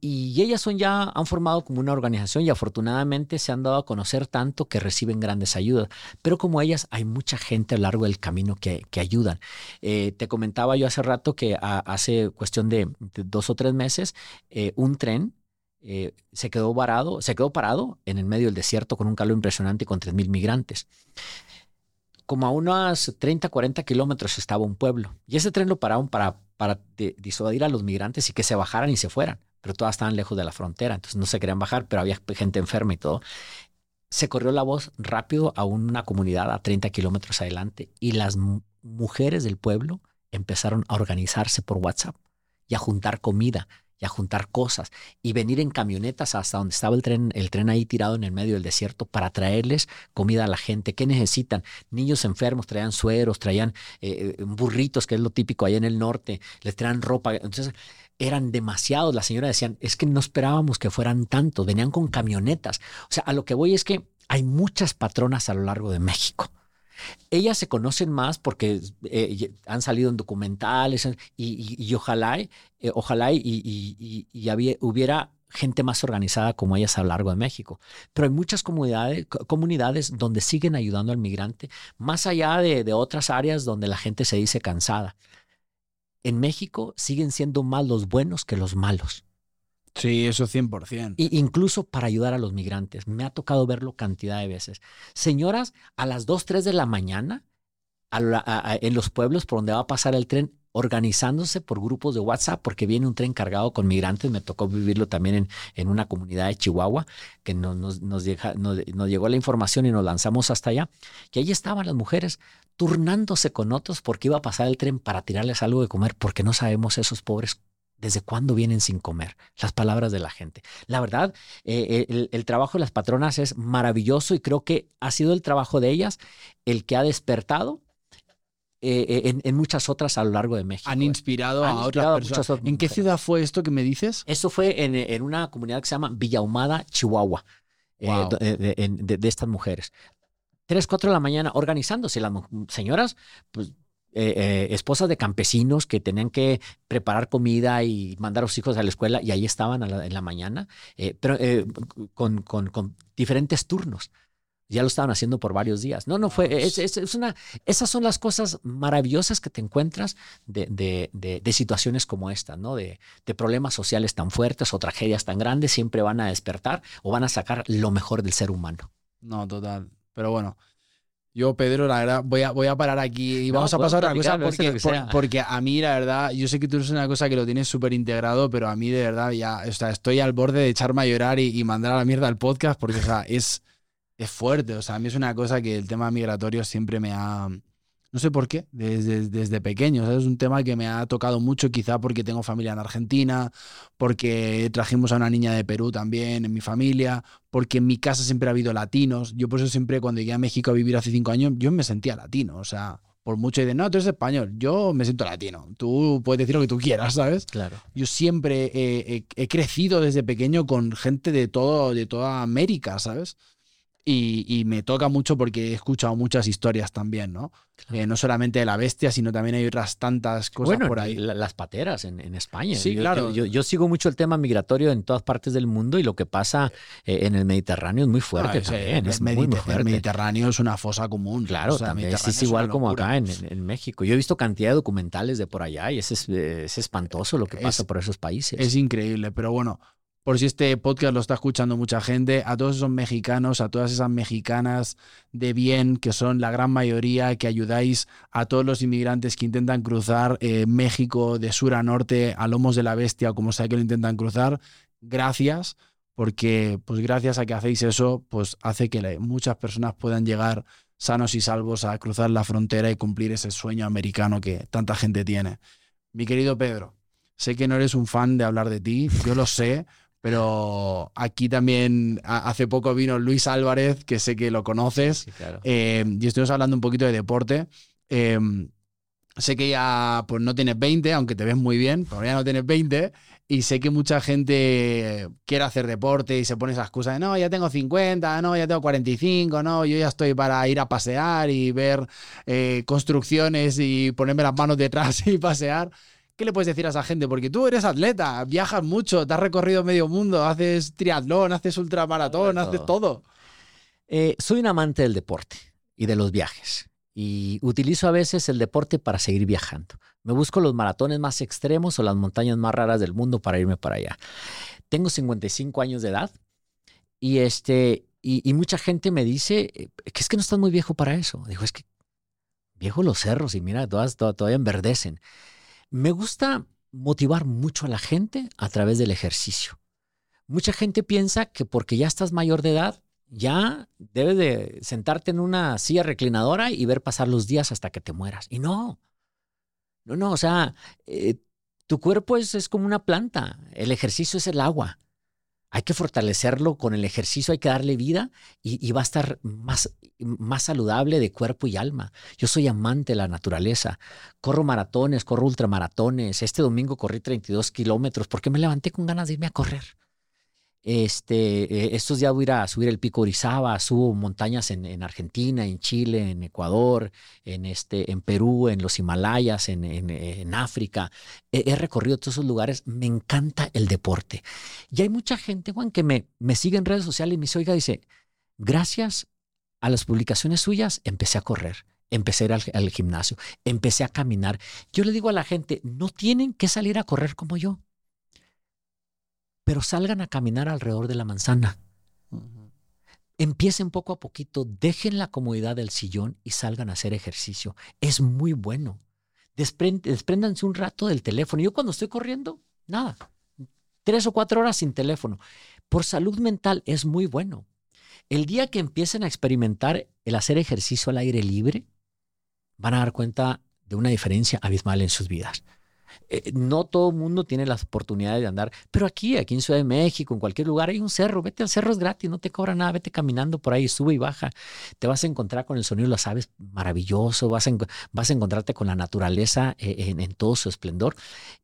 Speaker 2: y, ellas son ya, han formado como una organización y afortunadamente se han dado a conocer tanto que reciben grandes ayudas. Pero como ellas, hay mucha gente a lo largo del camino que, que ayudan. Eh, te comentaba yo hace rato que hace cuestión de, dos o tres meses, eh, un tren eh, se quedó varado, se quedó parado en el medio del desierto con un calor impresionante y con 3.000 migrantes. Como a unos 30, 40 kilómetros estaba un pueblo y ese tren lo pararon para, para disuadir a los migrantes y que se bajaran y se fueran pero todas estaban lejos de la frontera, entonces no se querían bajar, pero había gente enferma y todo. Se corrió la voz rápido a una comunidad a 30 kilómetros adelante y las mujeres del pueblo empezaron a organizarse por WhatsApp y a juntar comida y a juntar cosas y venir en camionetas hasta donde estaba el tren, el tren ahí tirado en el medio del desierto para traerles comida a la gente. ¿Qué necesitan? Niños enfermos traían sueros, traían eh, eh, burritos, que es lo típico allá en el norte, les traían ropa. Entonces, eran demasiados. La señora decían, es que no esperábamos que fueran tantos, venían con camionetas. O sea, a lo que voy es que hay muchas patronas a lo largo de México. Ellas se conocen más porque eh, han salido en documentales y, ojalá, eh, ojalá y, hubiera gente más organizada como ellas a lo largo de México. Pero hay muchas comunidades, comunidades donde siguen ayudando al migrante, más allá de otras áreas donde la gente se dice cansada en México siguen siendo más los buenos que los malos.
Speaker 1: Sí, eso 100%.
Speaker 2: Y incluso para ayudar a los migrantes. Me ha tocado verlo cantidad de veces. Señoras, a las 2, 3 de la mañana, en los pueblos por donde va a pasar el tren, organizándose por grupos de WhatsApp, porque viene un tren cargado con migrantes. Me tocó vivirlo también en, en una comunidad de Chihuahua, que nos, nos, nos, nos, llegó la información y nos lanzamos hasta allá. Y ahí estaban las mujeres turnándose con otros porque iba a pasar el tren para tirarles algo de comer, porque no sabemos esos pobres desde cuándo vienen sin comer. Las palabras de la gente. La verdad, eh, el, el, trabajo de las patronas es maravilloso y creo que ha sido el trabajo de ellas el que ha despertado eh, eh, en, muchas otras a lo largo de México.
Speaker 1: Han inspirado a otras personas. ¿En qué ciudad fue esto que me dices?
Speaker 2: Eso fue en, una comunidad que se llama Villahumada, Chihuahua, de, estas mujeres tres, cuatro de la mañana organizándose. Las señoras, pues, eh, eh, esposas de campesinos que tenían que preparar comida y mandar a los hijos a la escuela y ahí estaban en la mañana, eh, pero con, con, diferentes turnos. Ya lo estaban haciendo por varios días. No, no fue. Es, es, una, esas son las cosas maravillosas que te encuentras de, de, de, situaciones como esta, ¿no? De, de problemas sociales tan fuertes o tragedias tan grandes, siempre van a despertar o van a sacar lo mejor del ser humano.
Speaker 1: No, total. Pero bueno, yo, Pedro, la verdad, voy a, voy a parar aquí y vamos a pasar a otra cosa porque, a mí, la verdad, yo sé que tú eres una cosa que lo tienes súper integrado, pero a mí de verdad ya, o sea, estoy al borde de echarme a llorar y, mandar a la mierda al podcast porque, o sea, es, es fuerte. O sea, a mí es una cosa que el tema migratorio siempre me ha, no sé por qué, desde, desde pequeño. Es un tema que me ha tocado mucho, quizá porque tengo familia en Argentina, porque trajimos a una niña de Perú también en mi familia, porque en mi casa siempre ha habido latinos. Yo por eso siempre cuando llegué a México a vivir hace cinco años, yo me sentía latino. O sea, por mucho de no, tú eres español, yo me siento latino. Tú puedes decir lo que tú quieras, ¿sabes?
Speaker 2: Claro.
Speaker 1: Yo siempre he, crecido desde pequeño con gente de todo, de toda América, ¿sabes? Y, me toca mucho porque he escuchado muchas historias también, ¿no? Eh, no solamente de la bestia, sino también hay otras tantas cosas por ahí.
Speaker 2: las pateras en, España.
Speaker 1: Sí, claro.
Speaker 2: Yo, sigo mucho el tema migratorio en todas partes del mundo y lo que pasa eh, en el Mediterráneo es muy fuerte ah, también. Es muy,
Speaker 1: El Mediterráneo es una fosa común.
Speaker 2: Claro, también es, igual como acá en, México. Yo he visto cantidad de documentales de por allá y es, es, espantoso lo que pasa por esos países.
Speaker 1: Es increíble, pero bueno, por si este podcast lo está escuchando mucha gente, a todos esos mexicanos, a todas esas mexicanas de bien, que son la gran mayoría, que ayudáis a todos los inmigrantes que intentan cruzar eh, México de sur a norte, a lomos de la bestia, como sea que lo intentan cruzar, gracias, porque pues gracias a que hacéis eso, pues hace que muchas personas puedan llegar sanos y salvos a cruzar la frontera y cumplir ese sueño americano que tanta gente tiene. Mi querido Pedro, sé que no eres un fan de hablar de ti, yo lo sé, pero aquí también hace poco vino Luis Álvarez, que sé que lo conoces, eh, y estuvimos hablando un poquito de deporte. Em, sé que ya pues no tienes 20, aunque te ves muy bien, pero ya no tienes 20. Y sé que mucha gente quiere hacer deporte y se pone esa excusa de no, ya tengo 50, no, ya tengo 45, no, yo ya estoy para ir a pasear y ver eh, construcciones y ponerme las manos detrás y pasear. ¿Qué le puedes decir a esa gente? Porque tú eres atleta, viajas mucho, te has recorrido medio mundo, haces triatlón, haces ultramaratón, haces todo.
Speaker 2: Eh, soy un amante del deporte y de los viajes. Y utilizo a veces el deporte para seguir viajando. Me busco los maratones más extremos o las montañas más raras del mundo para irme para allá. Tengo 55 años de edad y, este, y, mucha gente me dice eh, que es que no estás muy viejo para eso. Digo, es que viejo los cerros y mira, todas, todavía enverdecen. Me gusta motivar mucho a la gente a través del ejercicio. Mucha gente piensa que porque ya estás mayor de edad, ya debes de sentarte en una silla reclinadora y ver pasar los días hasta que te mueras. Y no, no, no, o sea, eh, tu cuerpo es, es como una planta, el ejercicio es el agua. Hay que fortalecerlo con el ejercicio, hay que darle vida y, va a estar más, más, saludable de cuerpo y alma. Yo soy amante de la naturaleza. Corro maratones, corro ultramaratones. Este domingo corrí 32 kilómetros porque me levanté con ganas de irme a correr. Este, eh, estos días voy a ir a subir el pico Orizaba, subo montañas en, Argentina, en Chile, en Ecuador, en, este, en Perú, en los Himalayas, en, en África. He, recorrido todos esos lugares, me encanta el deporte. Y hay mucha gente, Juan, que me, me sigue en redes sociales y me dice, oiga, dice, gracias a las publicaciones suyas empecé a correr. Empecé a ir al, al gimnasio, empecé a caminar. Yo le digo a la gente, no tienen que salir a correr como yo pero salgan a caminar alrededor de la manzana. Empiecen poco a poquito, dejen la comodidad del sillón y salgan a hacer ejercicio. Es muy bueno. despréndanse un rato del teléfono. Yo cuando estoy corriendo, nada, tres o cuatro horas sin teléfono. Por salud mental es muy bueno. El día que empiecen a experimentar el hacer ejercicio al aire libre, van a dar cuenta de una diferencia abismal en sus vidas. Eh, no todo el mundo tiene las oportunidades de andar, pero aquí, aquí en Ciudad de México, en cualquier lugar hay un cerro, vete al cerro, es gratis, no te cobra nada, vete caminando por ahí, sube y baja, te vas a encontrar con el sonido de las aves maravilloso, vas a, encontrarte con la naturaleza eh, en, todo su esplendor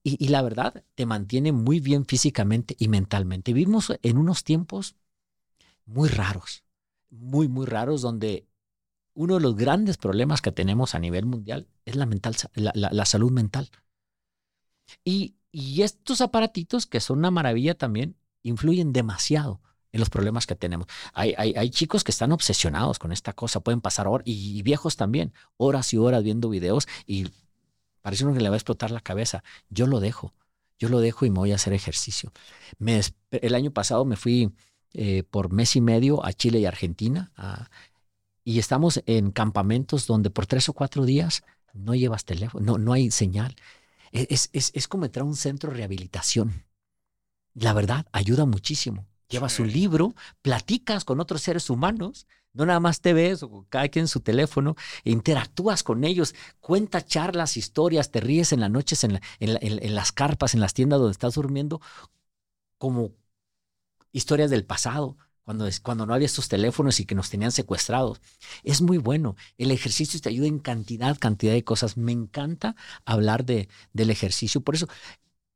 Speaker 2: y, la verdad te mantiene muy bien físicamente y mentalmente. Vivimos en unos tiempos muy raros, muy, muy raros, donde uno de los grandes problemas que tenemos a nivel mundial es la, mental, la salud mental. Y, estos aparatitos, que son una maravilla también, influyen demasiado en los problemas que tenemos. Hay, hay, chicos que están obsesionados con esta cosa, pueden pasar horas, y, viejos también, horas y horas viendo videos y parece uno que le va a explotar la cabeza. Yo lo dejo, yo lo dejo y me voy a hacer ejercicio. el año pasado me fui eh, por mes y medio a Chile y Argentina y estamos en campamentos donde por tres o cuatro días no llevas teléfono, no, no hay señal. E, es, es, como entrar a un centro de rehabilitación. La verdad, ayuda muchísimo. Llevas un libro, platicas con otros seres humanos, no nada más te ves o cada quien en su teléfono, interactúas con ellos, cuenta charlas, historias, te ríes en las noches en, en, las carpas, en las tiendas donde estás durmiendo, como historias del pasado cuando, cuando no había estos teléfonos y que nos tenían secuestrados. Es muy bueno. El ejercicio te ayuda en cantidad, cantidad de cosas. Me encanta hablar de, del ejercicio. Por eso,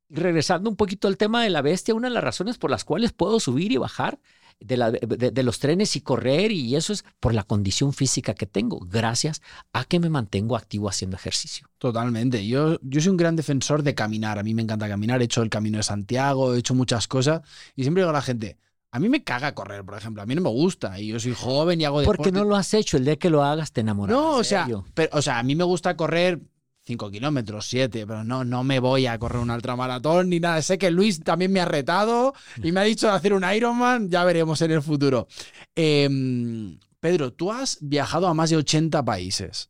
Speaker 2: regresando un poquito al tema de la bestia, una de las razones por las cuales puedo subir y bajar de, la, de, los trenes y correr y eso es por la condición física que tengo, gracias a que me mantengo activo haciendo ejercicio.
Speaker 1: Totalmente. Yo, yo soy un gran defensor de caminar. A mí me encanta caminar. He hecho el Camino de Santiago, he hecho muchas cosas y siempre digo a la gente, a mí me caga correr, por ejemplo. A mí no me gusta. Y yo soy joven y hago
Speaker 2: deporte. Porque no lo has hecho. El día que lo hagas te enamoras.
Speaker 1: No, o sea, pero, o sea, a mí me gusta correr 5 kilómetros, 7, pero no, no me voy a correr un ultramaratón ni nada. Sé que Luis también me ha retado y me ha dicho de hacer un Ironman, ya veremos en el futuro. Em, Pedro, tú has viajado a más de 80 países.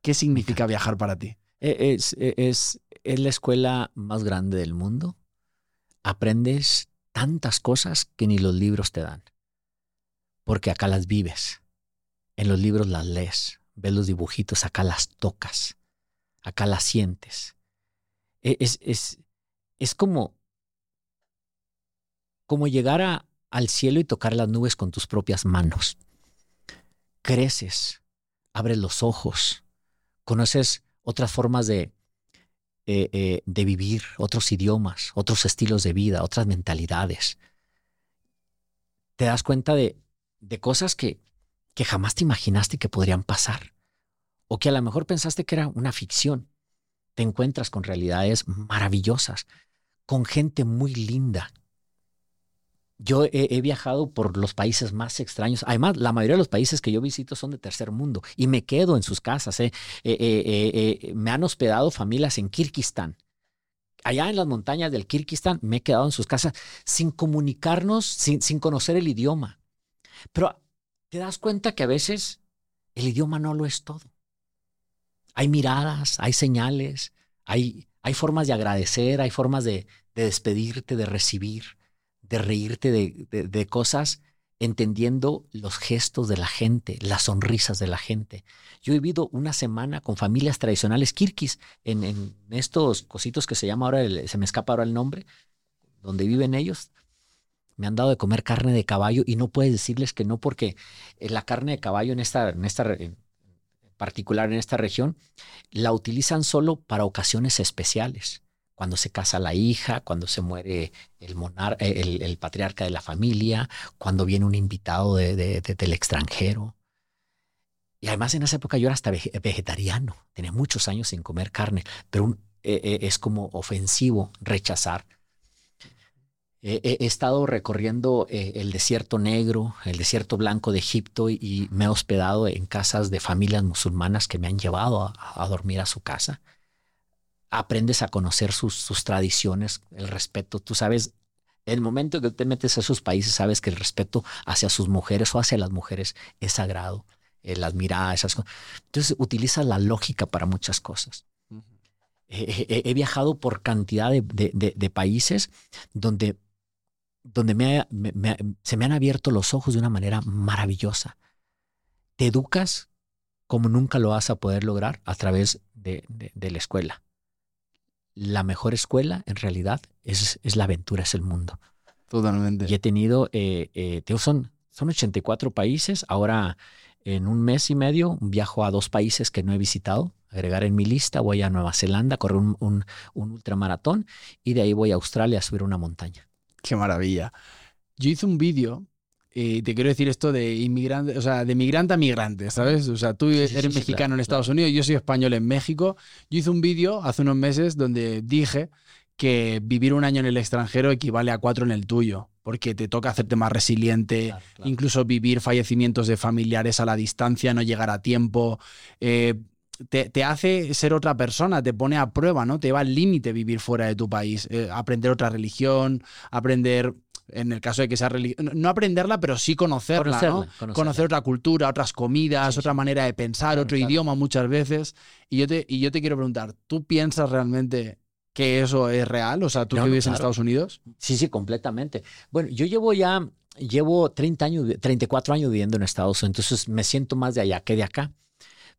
Speaker 1: ¿Qué significa viajar para ti?
Speaker 2: E, es, e, es, es la escuela más grande del mundo. Aprendes tantas cosas que ni los libros te dan. Porque acá las vives. En los libros las lees, ves los dibujitos, acá las tocas, acá las sientes. E, es, es, es como, como llegar a, al cielo y tocar las nubes con tus propias manos. Creces, abres los ojos, conoces otras formas de, eh, eh, de vivir, otros idiomas, otros estilos de vida, otras mentalidades. Te das cuenta de, de cosas que, que jamás te imaginaste que podrían pasar o que a lo mejor pensaste que era una ficción. Te encuentras con realidades maravillosas, con gente muy linda. Yo he, viajado por los países más extraños. Además, la mayoría de los países que yo visito son de tercer mundo y me quedo en sus casas. ¿eh? Eh, eh, me han hospedado familias en Kirguistán. Allá en las montañas del Kirguistán me he quedado en sus casas sin comunicarnos, sin, sin conocer el idioma. Pero te das cuenta que a veces el idioma no lo es todo. Hay miradas, hay señales, hay, hay formas de agradecer, hay formas de, despedirte, de recibir, de reírte de, cosas, entendiendo los gestos de la gente, las sonrisas de la gente. Yo he vivido una semana con familias tradicionales kirkis en, estos cositos que se llama ahora, se me escapa ahora el nombre, donde viven ellos. Me han dado de comer carne de caballo y no puedes decirles que no porque eh, la carne de caballo en esta, en esta particular en esta región, la utilizan solo para ocasiones especiales. Cuando se casa la hija, cuando se muere el, eh, el, patriarca de la familia, cuando viene un invitado del extranjero. Y además en esa época yo era hasta vegetariano, tenía muchos años sin comer carne, pero eh, eh, es como ofensivo rechazar He, estado recorriendo el desierto negro, el desierto blanco de Egipto y, me he hospedado en casas de familias musulmanas que me han llevado a, dormir a su casa. Aprendes a conocer sus, tradiciones, el respeto. Tú sabes, el momento que te metes a esos países, sabes que el respeto hacia sus mujeres o hacia las mujeres es sagrado. Eh, las miradas, esas cosas. Entonces utilizas la lógica para muchas cosas. he, viajado por cantidad de, países donde donde se me han abierto los ojos de una manera maravillosa. Te educas como nunca lo vas a poder lograr a través de, la escuela. La mejor escuela, en realidad, es, la aventura, es el mundo.
Speaker 1: Totalmente.
Speaker 2: Y he tenido, eh, eh, son, son 84 países. Ahora, en un mes y medio, viajo a dos países que no he visitado. Agregar en mi lista, voy a Nueva Zelanda a correr un, un, un ultramaratón y de ahí voy a Australia a subir una montaña.
Speaker 1: Qué maravilla. Yo hice un vídeo y te quiero decir esto de inmigrante, o sea, de migrante a migrante, ¿sabes? O sea, tú eres mexicano en Estados Unidos, yo soy español en México. Yo hice un vídeo hace unos meses donde dije que vivir un año en el extranjero equivale a cuatro en el tuyo, porque te toca hacerte más resiliente, incluso vivir fallecimientos de familiares a la distancia, no llegar a tiempo. Eh, te, hace ser otra persona, te pone a prueba, ¿no? Te va al límite vivir fuera de tu país, eh, aprender otra religión, aprender, en el caso de que sea religión, no aprenderla, pero sí conocerla, ¿no? Conocer otra cultura, otras comidas, otra manera de pensar, otro idioma muchas veces. Y yo, te, y yo te quiero preguntar, ¿tú piensas realmente que eso es real? O sea, ¿tú que vives en Estados Unidos?
Speaker 2: Sí, sí, completamente. Bueno, yo llevo ya, llevo 30 años, 34 años viviendo en Estados Unidos, entonces me siento más de allá que de acá.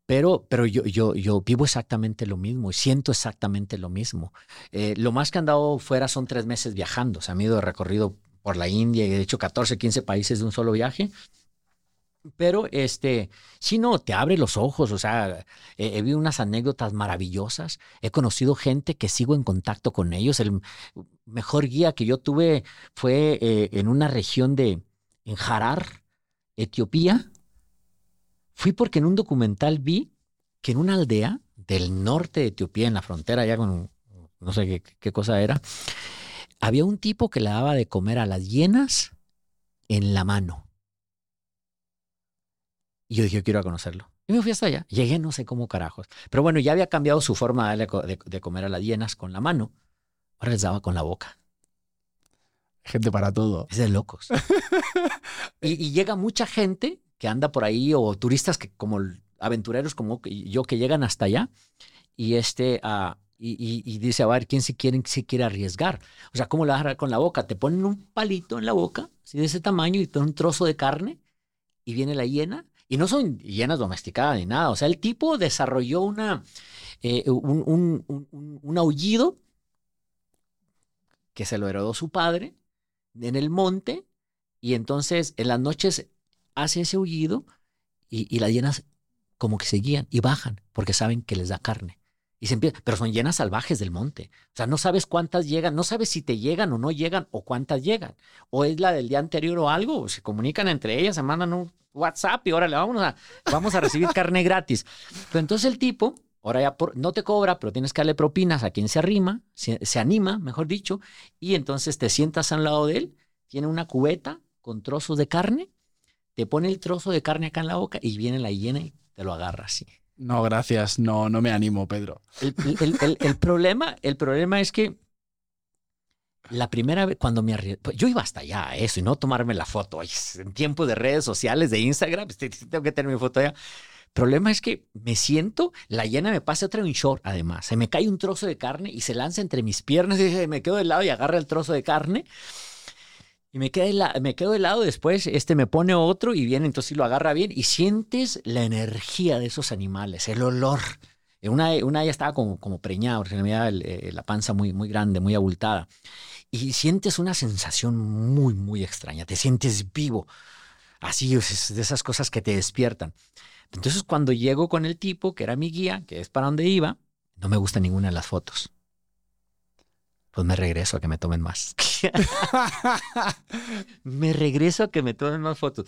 Speaker 2: Pero, pero yo, yo, yo vivo exactamente lo mismo y siento exactamente lo mismo. Eh, lo más que han dado fuera son tres meses viajando. O sea, me he ido de recorrido por la India y he hecho 14, 15 países de un solo viaje. Pero este, si no, te abre los ojos. O sea, he vivido unas anécdotas maravillosas. He conocido gente que sigo en contacto con ellos. El mejor guía que yo tuve fue eh, en una región de en Harar, Etiopía Fui porque en un documental vi que en una aldea del norte de Etiopía, en la frontera, ya con no sé qué, cosa era, había un tipo que le daba de comer a las hienas en la mano. Y yo dije, yo quiero conocerlo. Y me fui hasta allá. Llegué no sé cómo carajos. Pero bueno, ya había cambiado su forma de, de, de comer a las hienas con la mano. Ahora les daba con la boca.
Speaker 1: Gente para todo.
Speaker 2: Es de locos. y, y, llega mucha gente que anda por ahí o turistas que como aventureros como yo que llegan hasta allá y este uh, y, dice a ver quién se quiere si quiere arriesgar. O sea, ¿cómo le vas a con la boca? Te ponen un palito en la boca, de ese tamaño, y te un trozo de carne, y viene la hiena. Y no son hienas domesticadas ni nada. O sea, el tipo desarrolló una, eh, un, un, un, un aullido que se lo heredó su padre en el monte, y entonces en las noches hace ese aullido y, y, las hienas como que se guían y bajan porque saben que les da carne. Y se empieza, pero son hienas salvajes del monte. O sea, no sabes cuántas llegan, no sabes si te llegan o no llegan o cuántas llegan. O es la del día anterior o algo, o se comunican entre ellas, se mandan un WhatsApp y órale, vamos a, vamos a recibir carne gratis. Pero entonces el tipo, ahora ya por, no te cobra, pero tienes que darle propinas a quien se arrima, se, se anima, mejor dicho, y entonces te sientas al lado de él, tiene una cubeta con trozos de carne, te pone el trozo de carne acá en la boca y viene la hiena y te lo agarra así.
Speaker 1: No, gracias, no, no me animo, Pedro.
Speaker 2: El, el, el, problema, el problema es que la primera vez cuando me arriesgué, pues yo iba hasta allá a eso y no tomarme la foto. En tiempo de redes sociales, de Instagram, pues, tengo que tener mi foto allá. El problema es que me siento, la llena me pasa otra un short además. Se me cae un trozo de carne y se lanza entre mis piernas y me quedo de lado y agarra el trozo de carne. Y me quedo, de la, me quedo de lado, después este me pone otro y viene, entonces lo agarra bien y sientes la energía de esos animales, el olor. Una, una ya estaba como, como preñada, porque tenía la panza muy, muy grande, muy abultada. Y sientes una sensación muy, muy extraña, te sientes vivo. Así, es de esas cosas que te despiertan. Entonces, cuando llego con el tipo, que era mi guía, que es para donde iba, no me gusta ninguna de las fotos pues me regreso a que me tomen más. me regreso a que me tomen más fotos.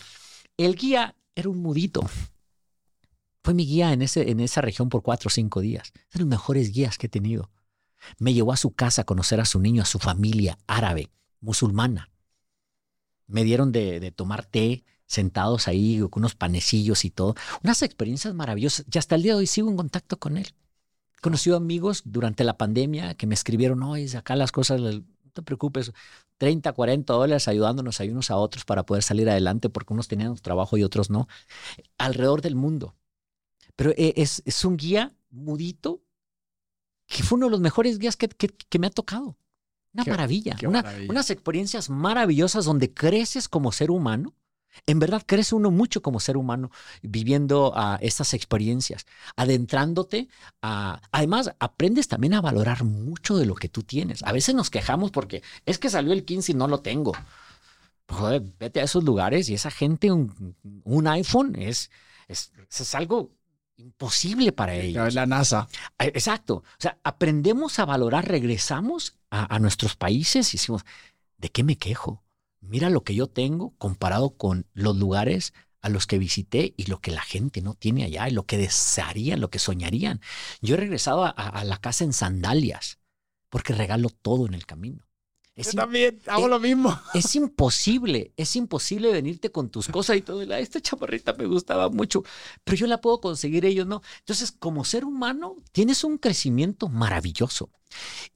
Speaker 2: El guía era un mudito. Fue mi guía en, ese, en esa región por cuatro o cinco días. De los mejores guías que he tenido. Me llevó a su casa a conocer a su niño, a su familia árabe, musulmana. Me dieron de, de tomar té sentados ahí con unos panecillos y todo. Unas experiencias maravillosas. Y hasta el día de hoy sigo en contacto con él conocido amigos durante la pandemia que me escribieron, oye, acá las cosas, no te preocupes, 30, 40 dólares ayudándonos a unos a otros para poder salir adelante porque unos tenían trabajo y otros no, alrededor del mundo. Pero es, es un guía mudito que fue uno de los mejores guías que, que, que me ha tocado. Una qué, maravilla, qué una, maravilla, unas experiencias maravillosas donde creces como ser humano en verdad crece uno mucho como ser humano viviendo uh, estas experiencias, adentrándote a... Además, aprendes también a valorar mucho de lo que tú tienes. A veces nos quejamos porque es que salió el 15 y no lo tengo. Joder, vete a esos lugares y esa gente, un, un iPhone es, es, es, algo imposible para ellos.
Speaker 1: La NASA.
Speaker 2: Exacto. O sea, aprendemos a valorar, regresamos a, a nuestros países y decimos, ¿de qué me quejo? Mira lo que yo tengo comparado con los lugares a los que visité y lo que la gente no tiene allá y lo que desearían, lo que soñarían. Yo he regresado a, a la casa en sandalias porque regalo todo en el camino.
Speaker 1: Es yo también hago es, lo mismo.
Speaker 2: Es imposible, es imposible venirte con tus cosas y todo. Esta chaparrita me gustaba mucho, pero yo la puedo conseguir, ellos no. Entonces, como ser humano, tienes un crecimiento maravilloso.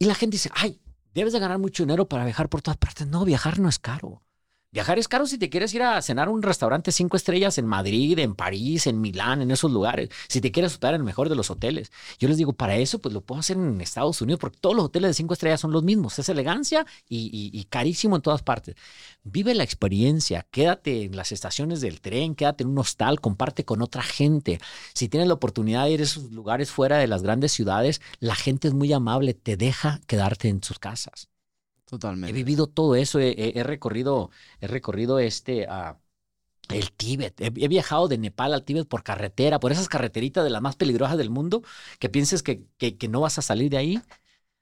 Speaker 2: Y la gente dice, ay, debes de ganar mucho dinero para viajar por todas partes. No, viajar no es caro. Viajar es caro si te quieres ir a cenar a un restaurante cinco estrellas en Madrid, en París, en Milán, en esos lugares. Si te quieres hospedar en el mejor de los hoteles. Yo les digo, para eso, pues lo puedo hacer en Estados Unidos, porque todos los hoteles de cinco estrellas son los mismos. Es elegancia y, y, y carísimo en todas partes. Vive la experiencia, quédate en las estaciones del tren, quédate en un hostal, comparte con otra gente. Si tienes la oportunidad de ir a esos lugares fuera de las grandes ciudades, la gente es muy amable, te deja quedarte en sus casas.
Speaker 1: Totalmente.
Speaker 2: He vivido todo eso, he, recorrido, he recorrido este, uh, el Tíbet, he, viajado de Nepal al Tíbet por carretera, por esas carreteritas de las más peligrosas del mundo, que pienses que, que, no vas a salir de ahí.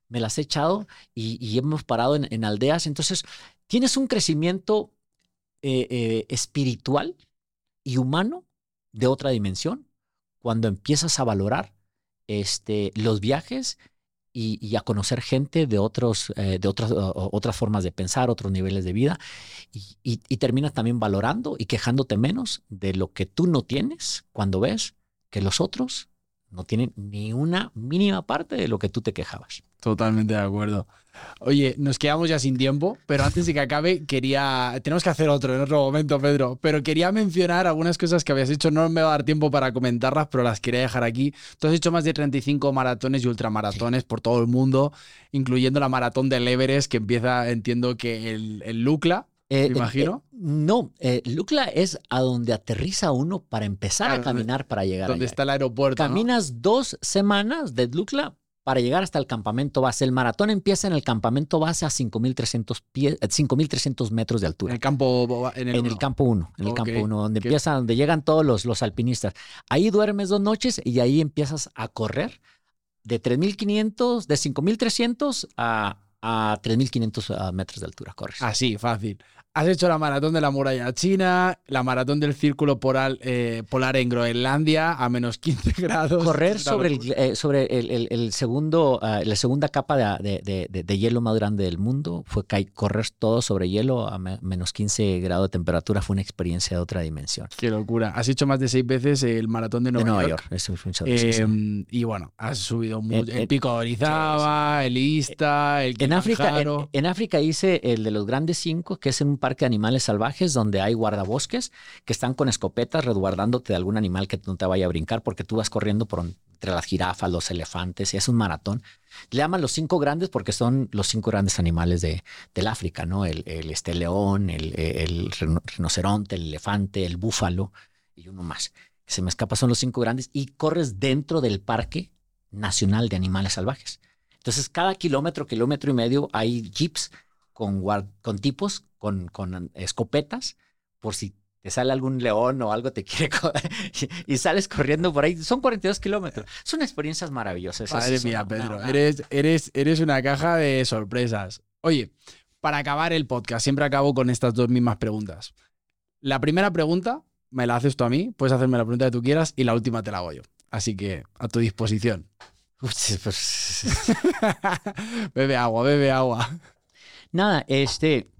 Speaker 2: Me las he echado y, hemos parado en, en, aldeas. Entonces, tienes un crecimiento eh, eh, espiritual y humano de otra dimensión cuando empiezas a valorar este, los viajes y, a conocer gente de, otros, eh, de otras, otras formas de pensar, otros niveles de vida, y, y, terminas también valorando y quejándote menos de lo que tú no tienes cuando ves que los otros no tienen ni una mínima parte de lo que tú te quejabas.
Speaker 1: Totalmente de acuerdo. Oye, nos quedamos ya sin tiempo, pero antes de que acabe, quería. Tenemos que hacer otro en otro momento, Pedro. Pero quería mencionar algunas cosas que habías hecho. No me va a dar tiempo para comentarlas, pero las quería dejar aquí. Tú has hecho más de 35 maratones y ultramaratones por todo el mundo, incluyendo la maratón del Everest, que empieza, entiendo que el, el Lucla.
Speaker 2: Eh,
Speaker 1: me
Speaker 2: eh,
Speaker 1: imagino.
Speaker 2: eh, no, eh, Lucla es a donde aterriza uno para empezar a caminar para llegar
Speaker 1: donde
Speaker 2: allá.
Speaker 1: está el aeropuerto. ¿no?
Speaker 2: Caminas dos semanas de Lucla para llegar hasta el campamento base. El maratón empieza en el campamento base a 5.300 pies, eh, 5.300 metros de
Speaker 1: En
Speaker 2: altura.
Speaker 1: el campo. En el,
Speaker 2: En el
Speaker 1: uno.
Speaker 2: campo 1, en el campo 1, donde
Speaker 1: qué-
Speaker 2: empieza, donde llegan todos los, los alpinistas. Ahí duermes dos noches y ahí empiezas a correr de 3.500, de 5.300 a, a 3.500 ah, metros de altura. Corres.
Speaker 1: Así, fácil. Has hecho la maratón de la muralla china, la maratón del círculo polar, eh, polar en Groenlandia a menos 15 grados.
Speaker 2: Correr
Speaker 1: Es
Speaker 2: sobre, el, eh, sobre el, el- el segundo, ah, la segunda capa de, de- de- de- hielo más grande del mundo fue correr todo sobre hielo a me- menos 15 grados de temperatura. Fue una experiencia de otra dimensión.
Speaker 1: Qué locura. Has hecho más de seis veces el maratón de Nueva,
Speaker 2: Nueva
Speaker 1: York.
Speaker 2: York. Eso un show, sí, sí.
Speaker 1: Eh, y bueno, has subido mucho. El Pico de Orizaba, el Ista, el
Speaker 2: En África, en, en África hice el de los grandes cinco, que es un parque de animales salvajes donde hay guardabosques que están con escopetas resguardándote de algún animal que no te vaya a brincar porque tú vas corriendo por entre las jirafas, los elefantes, y es un maratón. Le llaman los cinco grandes porque son los cinco grandes animales de, del África, ¿no? El, este león, el, el rinoceronte, el elefante, el búfalo y uno más. Se me escapa, son los cinco grandes y corres dentro del Parque Nacional de Animales Salvajes. Entonces, cada kilómetro, kilómetro y medio hay jeeps con, tipos, con, con escopetas, por si te sale algún león o algo te quiere y, y sales corriendo por ahí. Son 42 kilómetros. Son experiencias maravillosas.
Speaker 1: Madre
Speaker 2: Es
Speaker 1: mía,
Speaker 2: una-
Speaker 1: Pedro.
Speaker 2: una-
Speaker 1: Eres, eres, eres una caja de sorpresas. Oye, para acabar el podcast, siempre acabo con estas dos mismas preguntas. La primera pregunta me la haces tú a mí, puedes hacerme la pregunta que tú quieras y la última te la hago yo. Así que a tu disposición.
Speaker 2: Pues,
Speaker 1: bebe agua, bebe agua.
Speaker 2: Nada, este.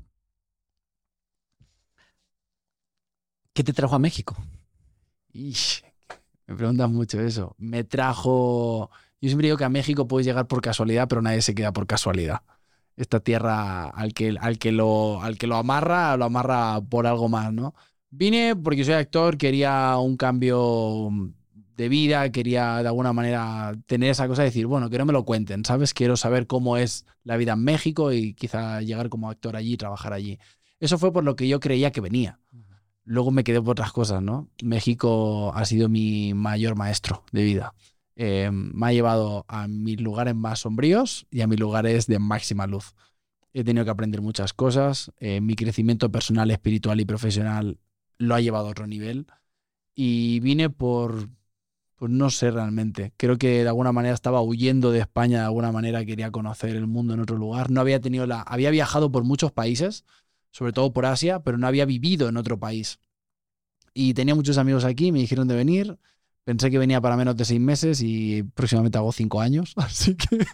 Speaker 2: ¿Qué te trajo a México?
Speaker 1: Me preguntan mucho eso. Me trajo. Yo siempre digo que a México puedes llegar por casualidad, pero nadie se queda por casualidad. Esta tierra al que, al que, lo, al que lo amarra, lo amarra por algo más, ¿no? Vine porque soy actor, quería un cambio de vida, quería de alguna manera tener esa cosa de decir, bueno, que no me lo cuenten, ¿sabes? Quiero saber cómo es la vida en México y quizá llegar como actor allí, trabajar allí. Eso fue por lo que yo creía que venía luego me quedé por otras cosas, ¿no? México ha sido mi mayor maestro de vida. Eh, me ha llevado a mis lugares más sombríos y a mis lugares de máxima luz. He tenido que aprender muchas cosas. eh, mi crecimiento personal, espiritual y profesional lo ha llevado a otro nivel. Y vine por, pues no sé realmente. Creo que de alguna manera estaba huyendo de España, de alguna manera quería conocer el mundo en otro lugar. No había tenido la. Había viajado por muchos países, sobre todo por Asia, pero no había vivido en otro país. Y tenía muchos amigos aquí, me dijeron de venir. Pensé que venía para menos de seis meses y próximamente hago cinco años. Así que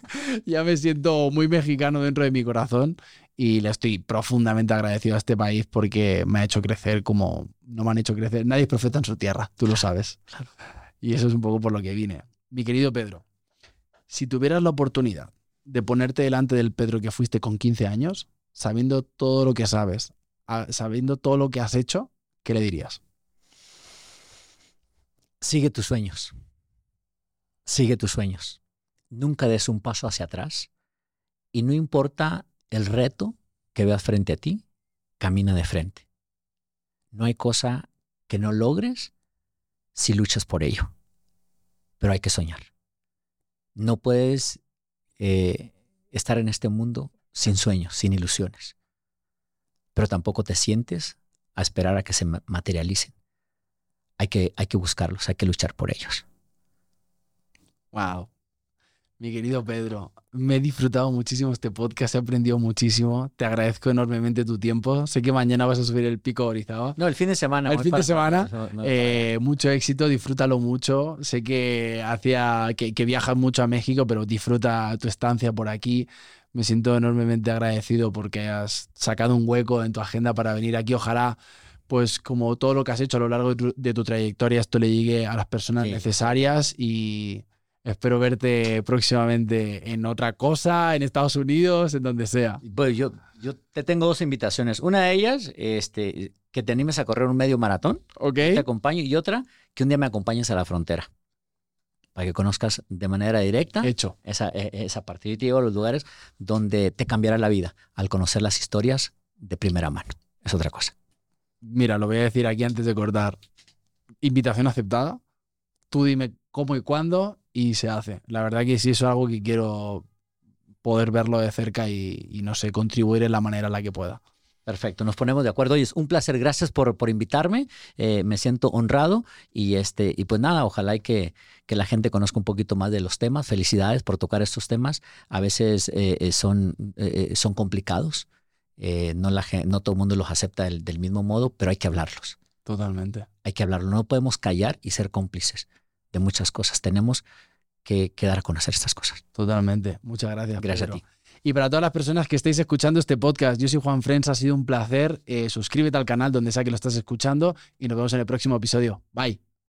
Speaker 1: ya me siento muy mexicano dentro de mi corazón y le estoy profundamente agradecido a este país porque me ha hecho crecer como no me han hecho crecer. Nadie es profeta en su tierra, tú lo sabes. Y eso es un poco por lo que vine. Mi querido Pedro, si tuvieras la oportunidad de ponerte delante del Pedro que fuiste con 15 años, sabiendo todo lo que sabes, sabiendo todo lo que has hecho, ¿qué le dirías?
Speaker 2: Sigue tus sueños. Sigue tus sueños. Nunca des un paso hacia atrás. Y no importa el reto que veas frente a ti, camina de frente. No hay cosa que no logres si luchas por ello. Pero hay que soñar. No puedes eh, estar en este mundo sin sueños, sin ilusiones. Pero tampoco te sientes a esperar a que se ma- materialicen hay que, hay que buscarlos, hay que luchar por ellos.
Speaker 1: Wow. Mi querido Pedro, me he disfrutado muchísimo este podcast, he aprendido muchísimo. Te agradezco enormemente tu tiempo. Sé que mañana vas a subir el pico Orizaba.
Speaker 2: No, el fin de semana.
Speaker 1: El fin de semana,
Speaker 2: no, no,
Speaker 1: Eh, mucho éxito, disfrútalo mucho. Sé que hacía que, que viajas mucho a México, pero disfruta tu estancia por aquí. Me siento enormemente agradecido porque has sacado un hueco en tu agenda para venir aquí. Ojalá pues como todo lo que has hecho a lo largo de tu, de tu trayectoria, esto le llegue a las personas
Speaker 2: Sí.
Speaker 1: necesarias y espero verte próximamente en otra cosa, en Estados Unidos, en donde sea.
Speaker 2: Pues yo, yo te tengo dos invitaciones. Una de ellas, este, que te animes a correr un medio maratón,
Speaker 1: ¿Ok?
Speaker 2: te acompaño, y otra, que un día me acompañes a la frontera, para que conozcas de manera directa
Speaker 1: Hecho.
Speaker 2: esa, e- esa parte. Yo te llevo a los lugares donde te cambiará la vida al conocer las historias de primera mano. Es otra cosa.
Speaker 1: Mira, lo voy a decir aquí antes de cortar. Invitación aceptada. Tú dime cómo y cuándo y se hace. La verdad que sí, eso es algo que quiero poder verlo de cerca y, y no sé, contribuir en la manera en la que pueda.
Speaker 2: Perfecto, nos ponemos de acuerdo y es un placer. Gracias por, por invitarme. eh, me siento honrado y este y pues nada, ojalá y que, que la gente conozca un poquito más de los temas. Felicidades por tocar estos temas. A veces eh, eh, son, eh, son complicados. No, la, no todo el mundo los acepta del, del mismo modo, pero hay que hablarlos.
Speaker 1: Totalmente.
Speaker 2: Hay que hablarlo. No podemos callar y ser cómplices de muchas cosas. Tenemos que, que dar a conocer estas cosas.
Speaker 1: Totalmente. Muchas gracias.
Speaker 2: Gracias
Speaker 1: Pedro.
Speaker 2: a ti.
Speaker 1: Y para todas las personas que estéis escuchando este podcast, yo soy Juan Frens, ha sido un placer. Eh, suscríbete al canal donde sea que lo estás escuchando y nos vemos en el próximo episodio. Bye.